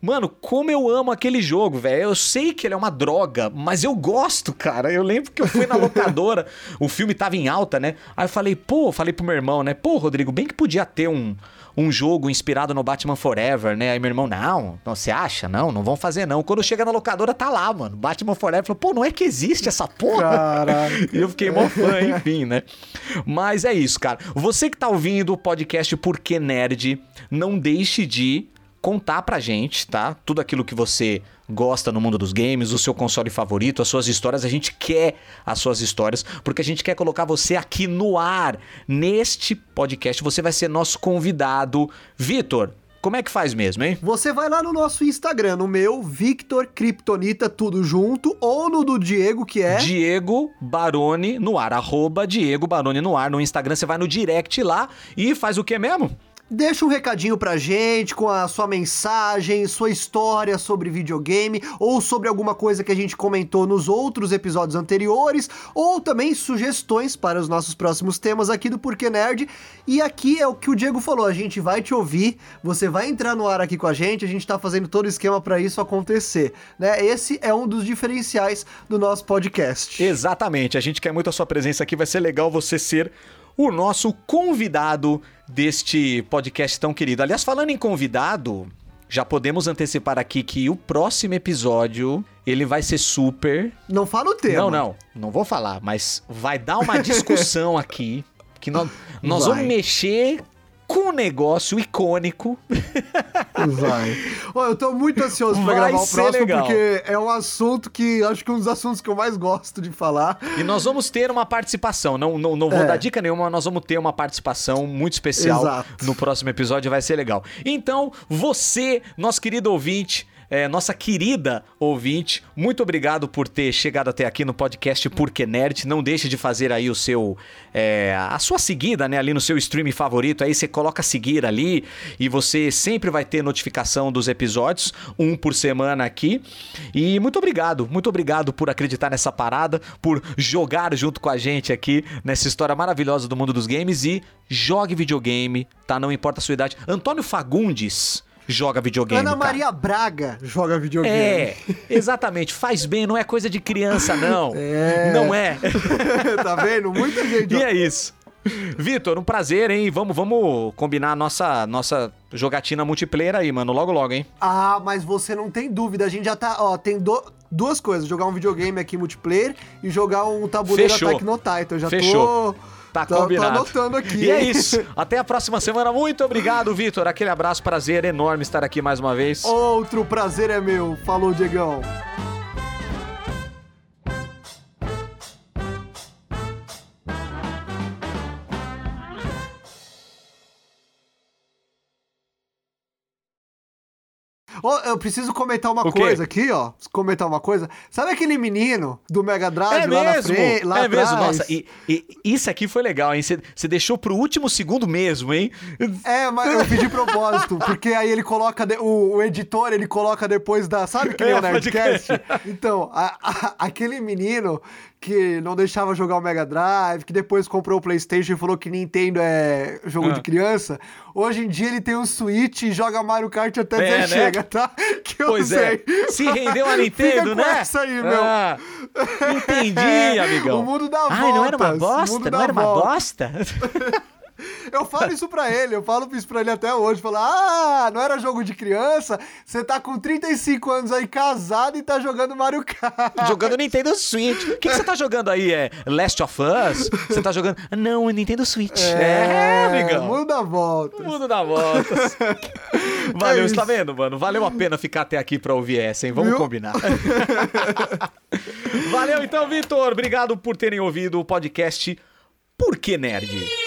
Mano, como eu amo aquele jogo, velho. Eu sei que ele é uma droga, mas eu gosto, cara. Eu lembro que eu fui na locadora, o filme tava em alta, né? Aí eu falei, pô, falei pro meu irmão, né? Pô, Rodrigo, bem que podia ter um, um jogo inspirado no Batman Forever, né? Aí meu irmão, não, não, você acha? Não, não vão fazer não. Quando chega na locadora, tá lá, mano. Batman Forever. Falou, pô, não é que existe essa porra? Caraca. E eu fiquei mó fã, enfim, né? Mas é isso, cara. Você que tá ouvindo o podcast Por que Nerd, não deixe de contar pra gente, tá? Tudo aquilo que você gosta no mundo dos games, o seu console favorito, as suas histórias. A gente quer as suas histórias, porque a gente quer colocar você aqui no ar. Neste podcast, você vai ser nosso convidado. Vitor, como é que faz mesmo, hein? Você vai lá no nosso Instagram, no meu, Victor Kryptonita, tudo junto, ou no do Diego, que é... Diego Baroni no ar, arroba Diego Baroni no ar no Instagram. Você vai no direct lá e faz o que mesmo? Deixa um recadinho pra gente com a sua mensagem, sua história sobre videogame ou sobre alguma coisa que a gente comentou nos outros episódios anteriores, ou também sugestões para os nossos próximos temas aqui do Porquê Nerd. E aqui é o que o Diego falou, a gente vai te ouvir, você vai entrar no ar aqui com a gente, a gente tá fazendo todo o esquema para isso acontecer, né? Esse é um dos diferenciais do nosso podcast. Exatamente, a gente quer muito a sua presença aqui, vai ser legal você ser o nosso convidado deste podcast tão querido. Aliás, falando em convidado, já podemos antecipar aqui que o próximo episódio ele vai ser super. Não fala o tema. Não, não, não vou falar, mas vai dar uma discussão aqui que nós, nós Vai. vamos mexer com um negócio icônico. Vai. Ó, eu tô muito ansioso pra Vai gravar o ser próximo, legal. porque é um assunto que acho que é um dos assuntos que eu mais gosto de falar. E nós vamos ter uma participação. Não, não, não vou É. dar dica nenhuma, mas nós vamos ter uma participação muito especial Exato. no próximo episódio. Vai ser legal. Então, você, nosso querido ouvinte. É, nossa querida ouvinte, muito obrigado por ter chegado até aqui no podcast Porque Nerd. Não deixe de fazer aí o seu. é, a sua seguida, né? Ali no seu stream favorito. Aí você coloca seguir ali e você sempre vai ter notificação dos episódios, um por semana aqui. E muito obrigado, muito obrigado por acreditar nessa parada, por jogar junto com a gente aqui nessa história maravilhosa do mundo dos games e jogue videogame, tá? Não importa a sua idade. Antônio Fagundes joga videogame. Ana cara. Maria Braga joga videogame. É, exatamente. Faz bem, não é coisa de criança, não. É. Não é. tá vendo? Muita gente. E é isso. Vitor, um prazer, hein? Vamos, vamos combinar a nossa, nossa jogatina multiplayer aí, mano. Logo, logo, hein? Ah, mas você não tem dúvida. A gente já tá. Ó, tem do- duas coisas: jogar um videogame aqui multiplayer e jogar um tabuleiro Fechou. Attack no Titan. Eu já Fechou. tô. Tá tô- combinado. Tô anotando aqui. E é isso. Até a próxima semana. Muito obrigado, Vitor. Aquele abraço, prazer enorme estar aqui mais uma vez. Outro prazer é meu. Falou, Diegão. Eu preciso comentar uma O quê? coisa aqui, ó. Comentar uma coisa. Sabe aquele menino do Mega Drive É lá na mesmo, frente? Lá é mesmo. atrás? Nossa, e, e isso aqui foi legal, hein? Você deixou pro último segundo mesmo, hein? É, mas eu fiz de propósito, porque aí ele coloca. de- o, o editor, ele coloca depois da. Sabe que É, o Nerdcast? Então, a- a- aquele menino que não deixava jogar o Mega Drive, que depois comprou o PlayStation e falou que Nintendo é jogo Ah. de criança, hoje em dia ele tem um Switch e joga Mario Kart até É, né? chega, tá? Que eu Pois é. sei. Se rendeu a Nintendo, né? essa aí, meu. Ah, entendi, amigão. O mundo dá Ai, não era uma voltas, bosta? Não era uma voltas. bosta? Eu falo isso pra ele, eu falo isso pra ele até hoje. Falo, ah, não era jogo de criança? Você tá com 35 anos aí casado e tá jogando Mario Kart. jogando Nintendo Switch. O que que você tá jogando aí? É Last of Us? Você tá jogando. Não, é Nintendo Switch. É, amigão. Muda a volta. Mundo dá voltas. Valeu, É você tá vendo, mano? Valeu a pena ficar até aqui pra ouvir essa, hein? Vamos Viu? combinar. Valeu então, Vitor. Obrigado por terem ouvido o podcast Por que Nerd?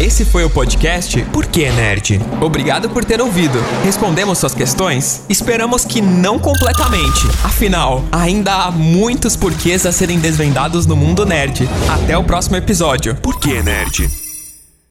Esse foi o podcast Por que Nerd? Obrigado por ter ouvido. Respondemos suas questões? Esperamos que não completamente. Afinal, ainda há muitos porquês a serem desvendados no mundo nerd. Até o próximo episódio. Por que, nerd?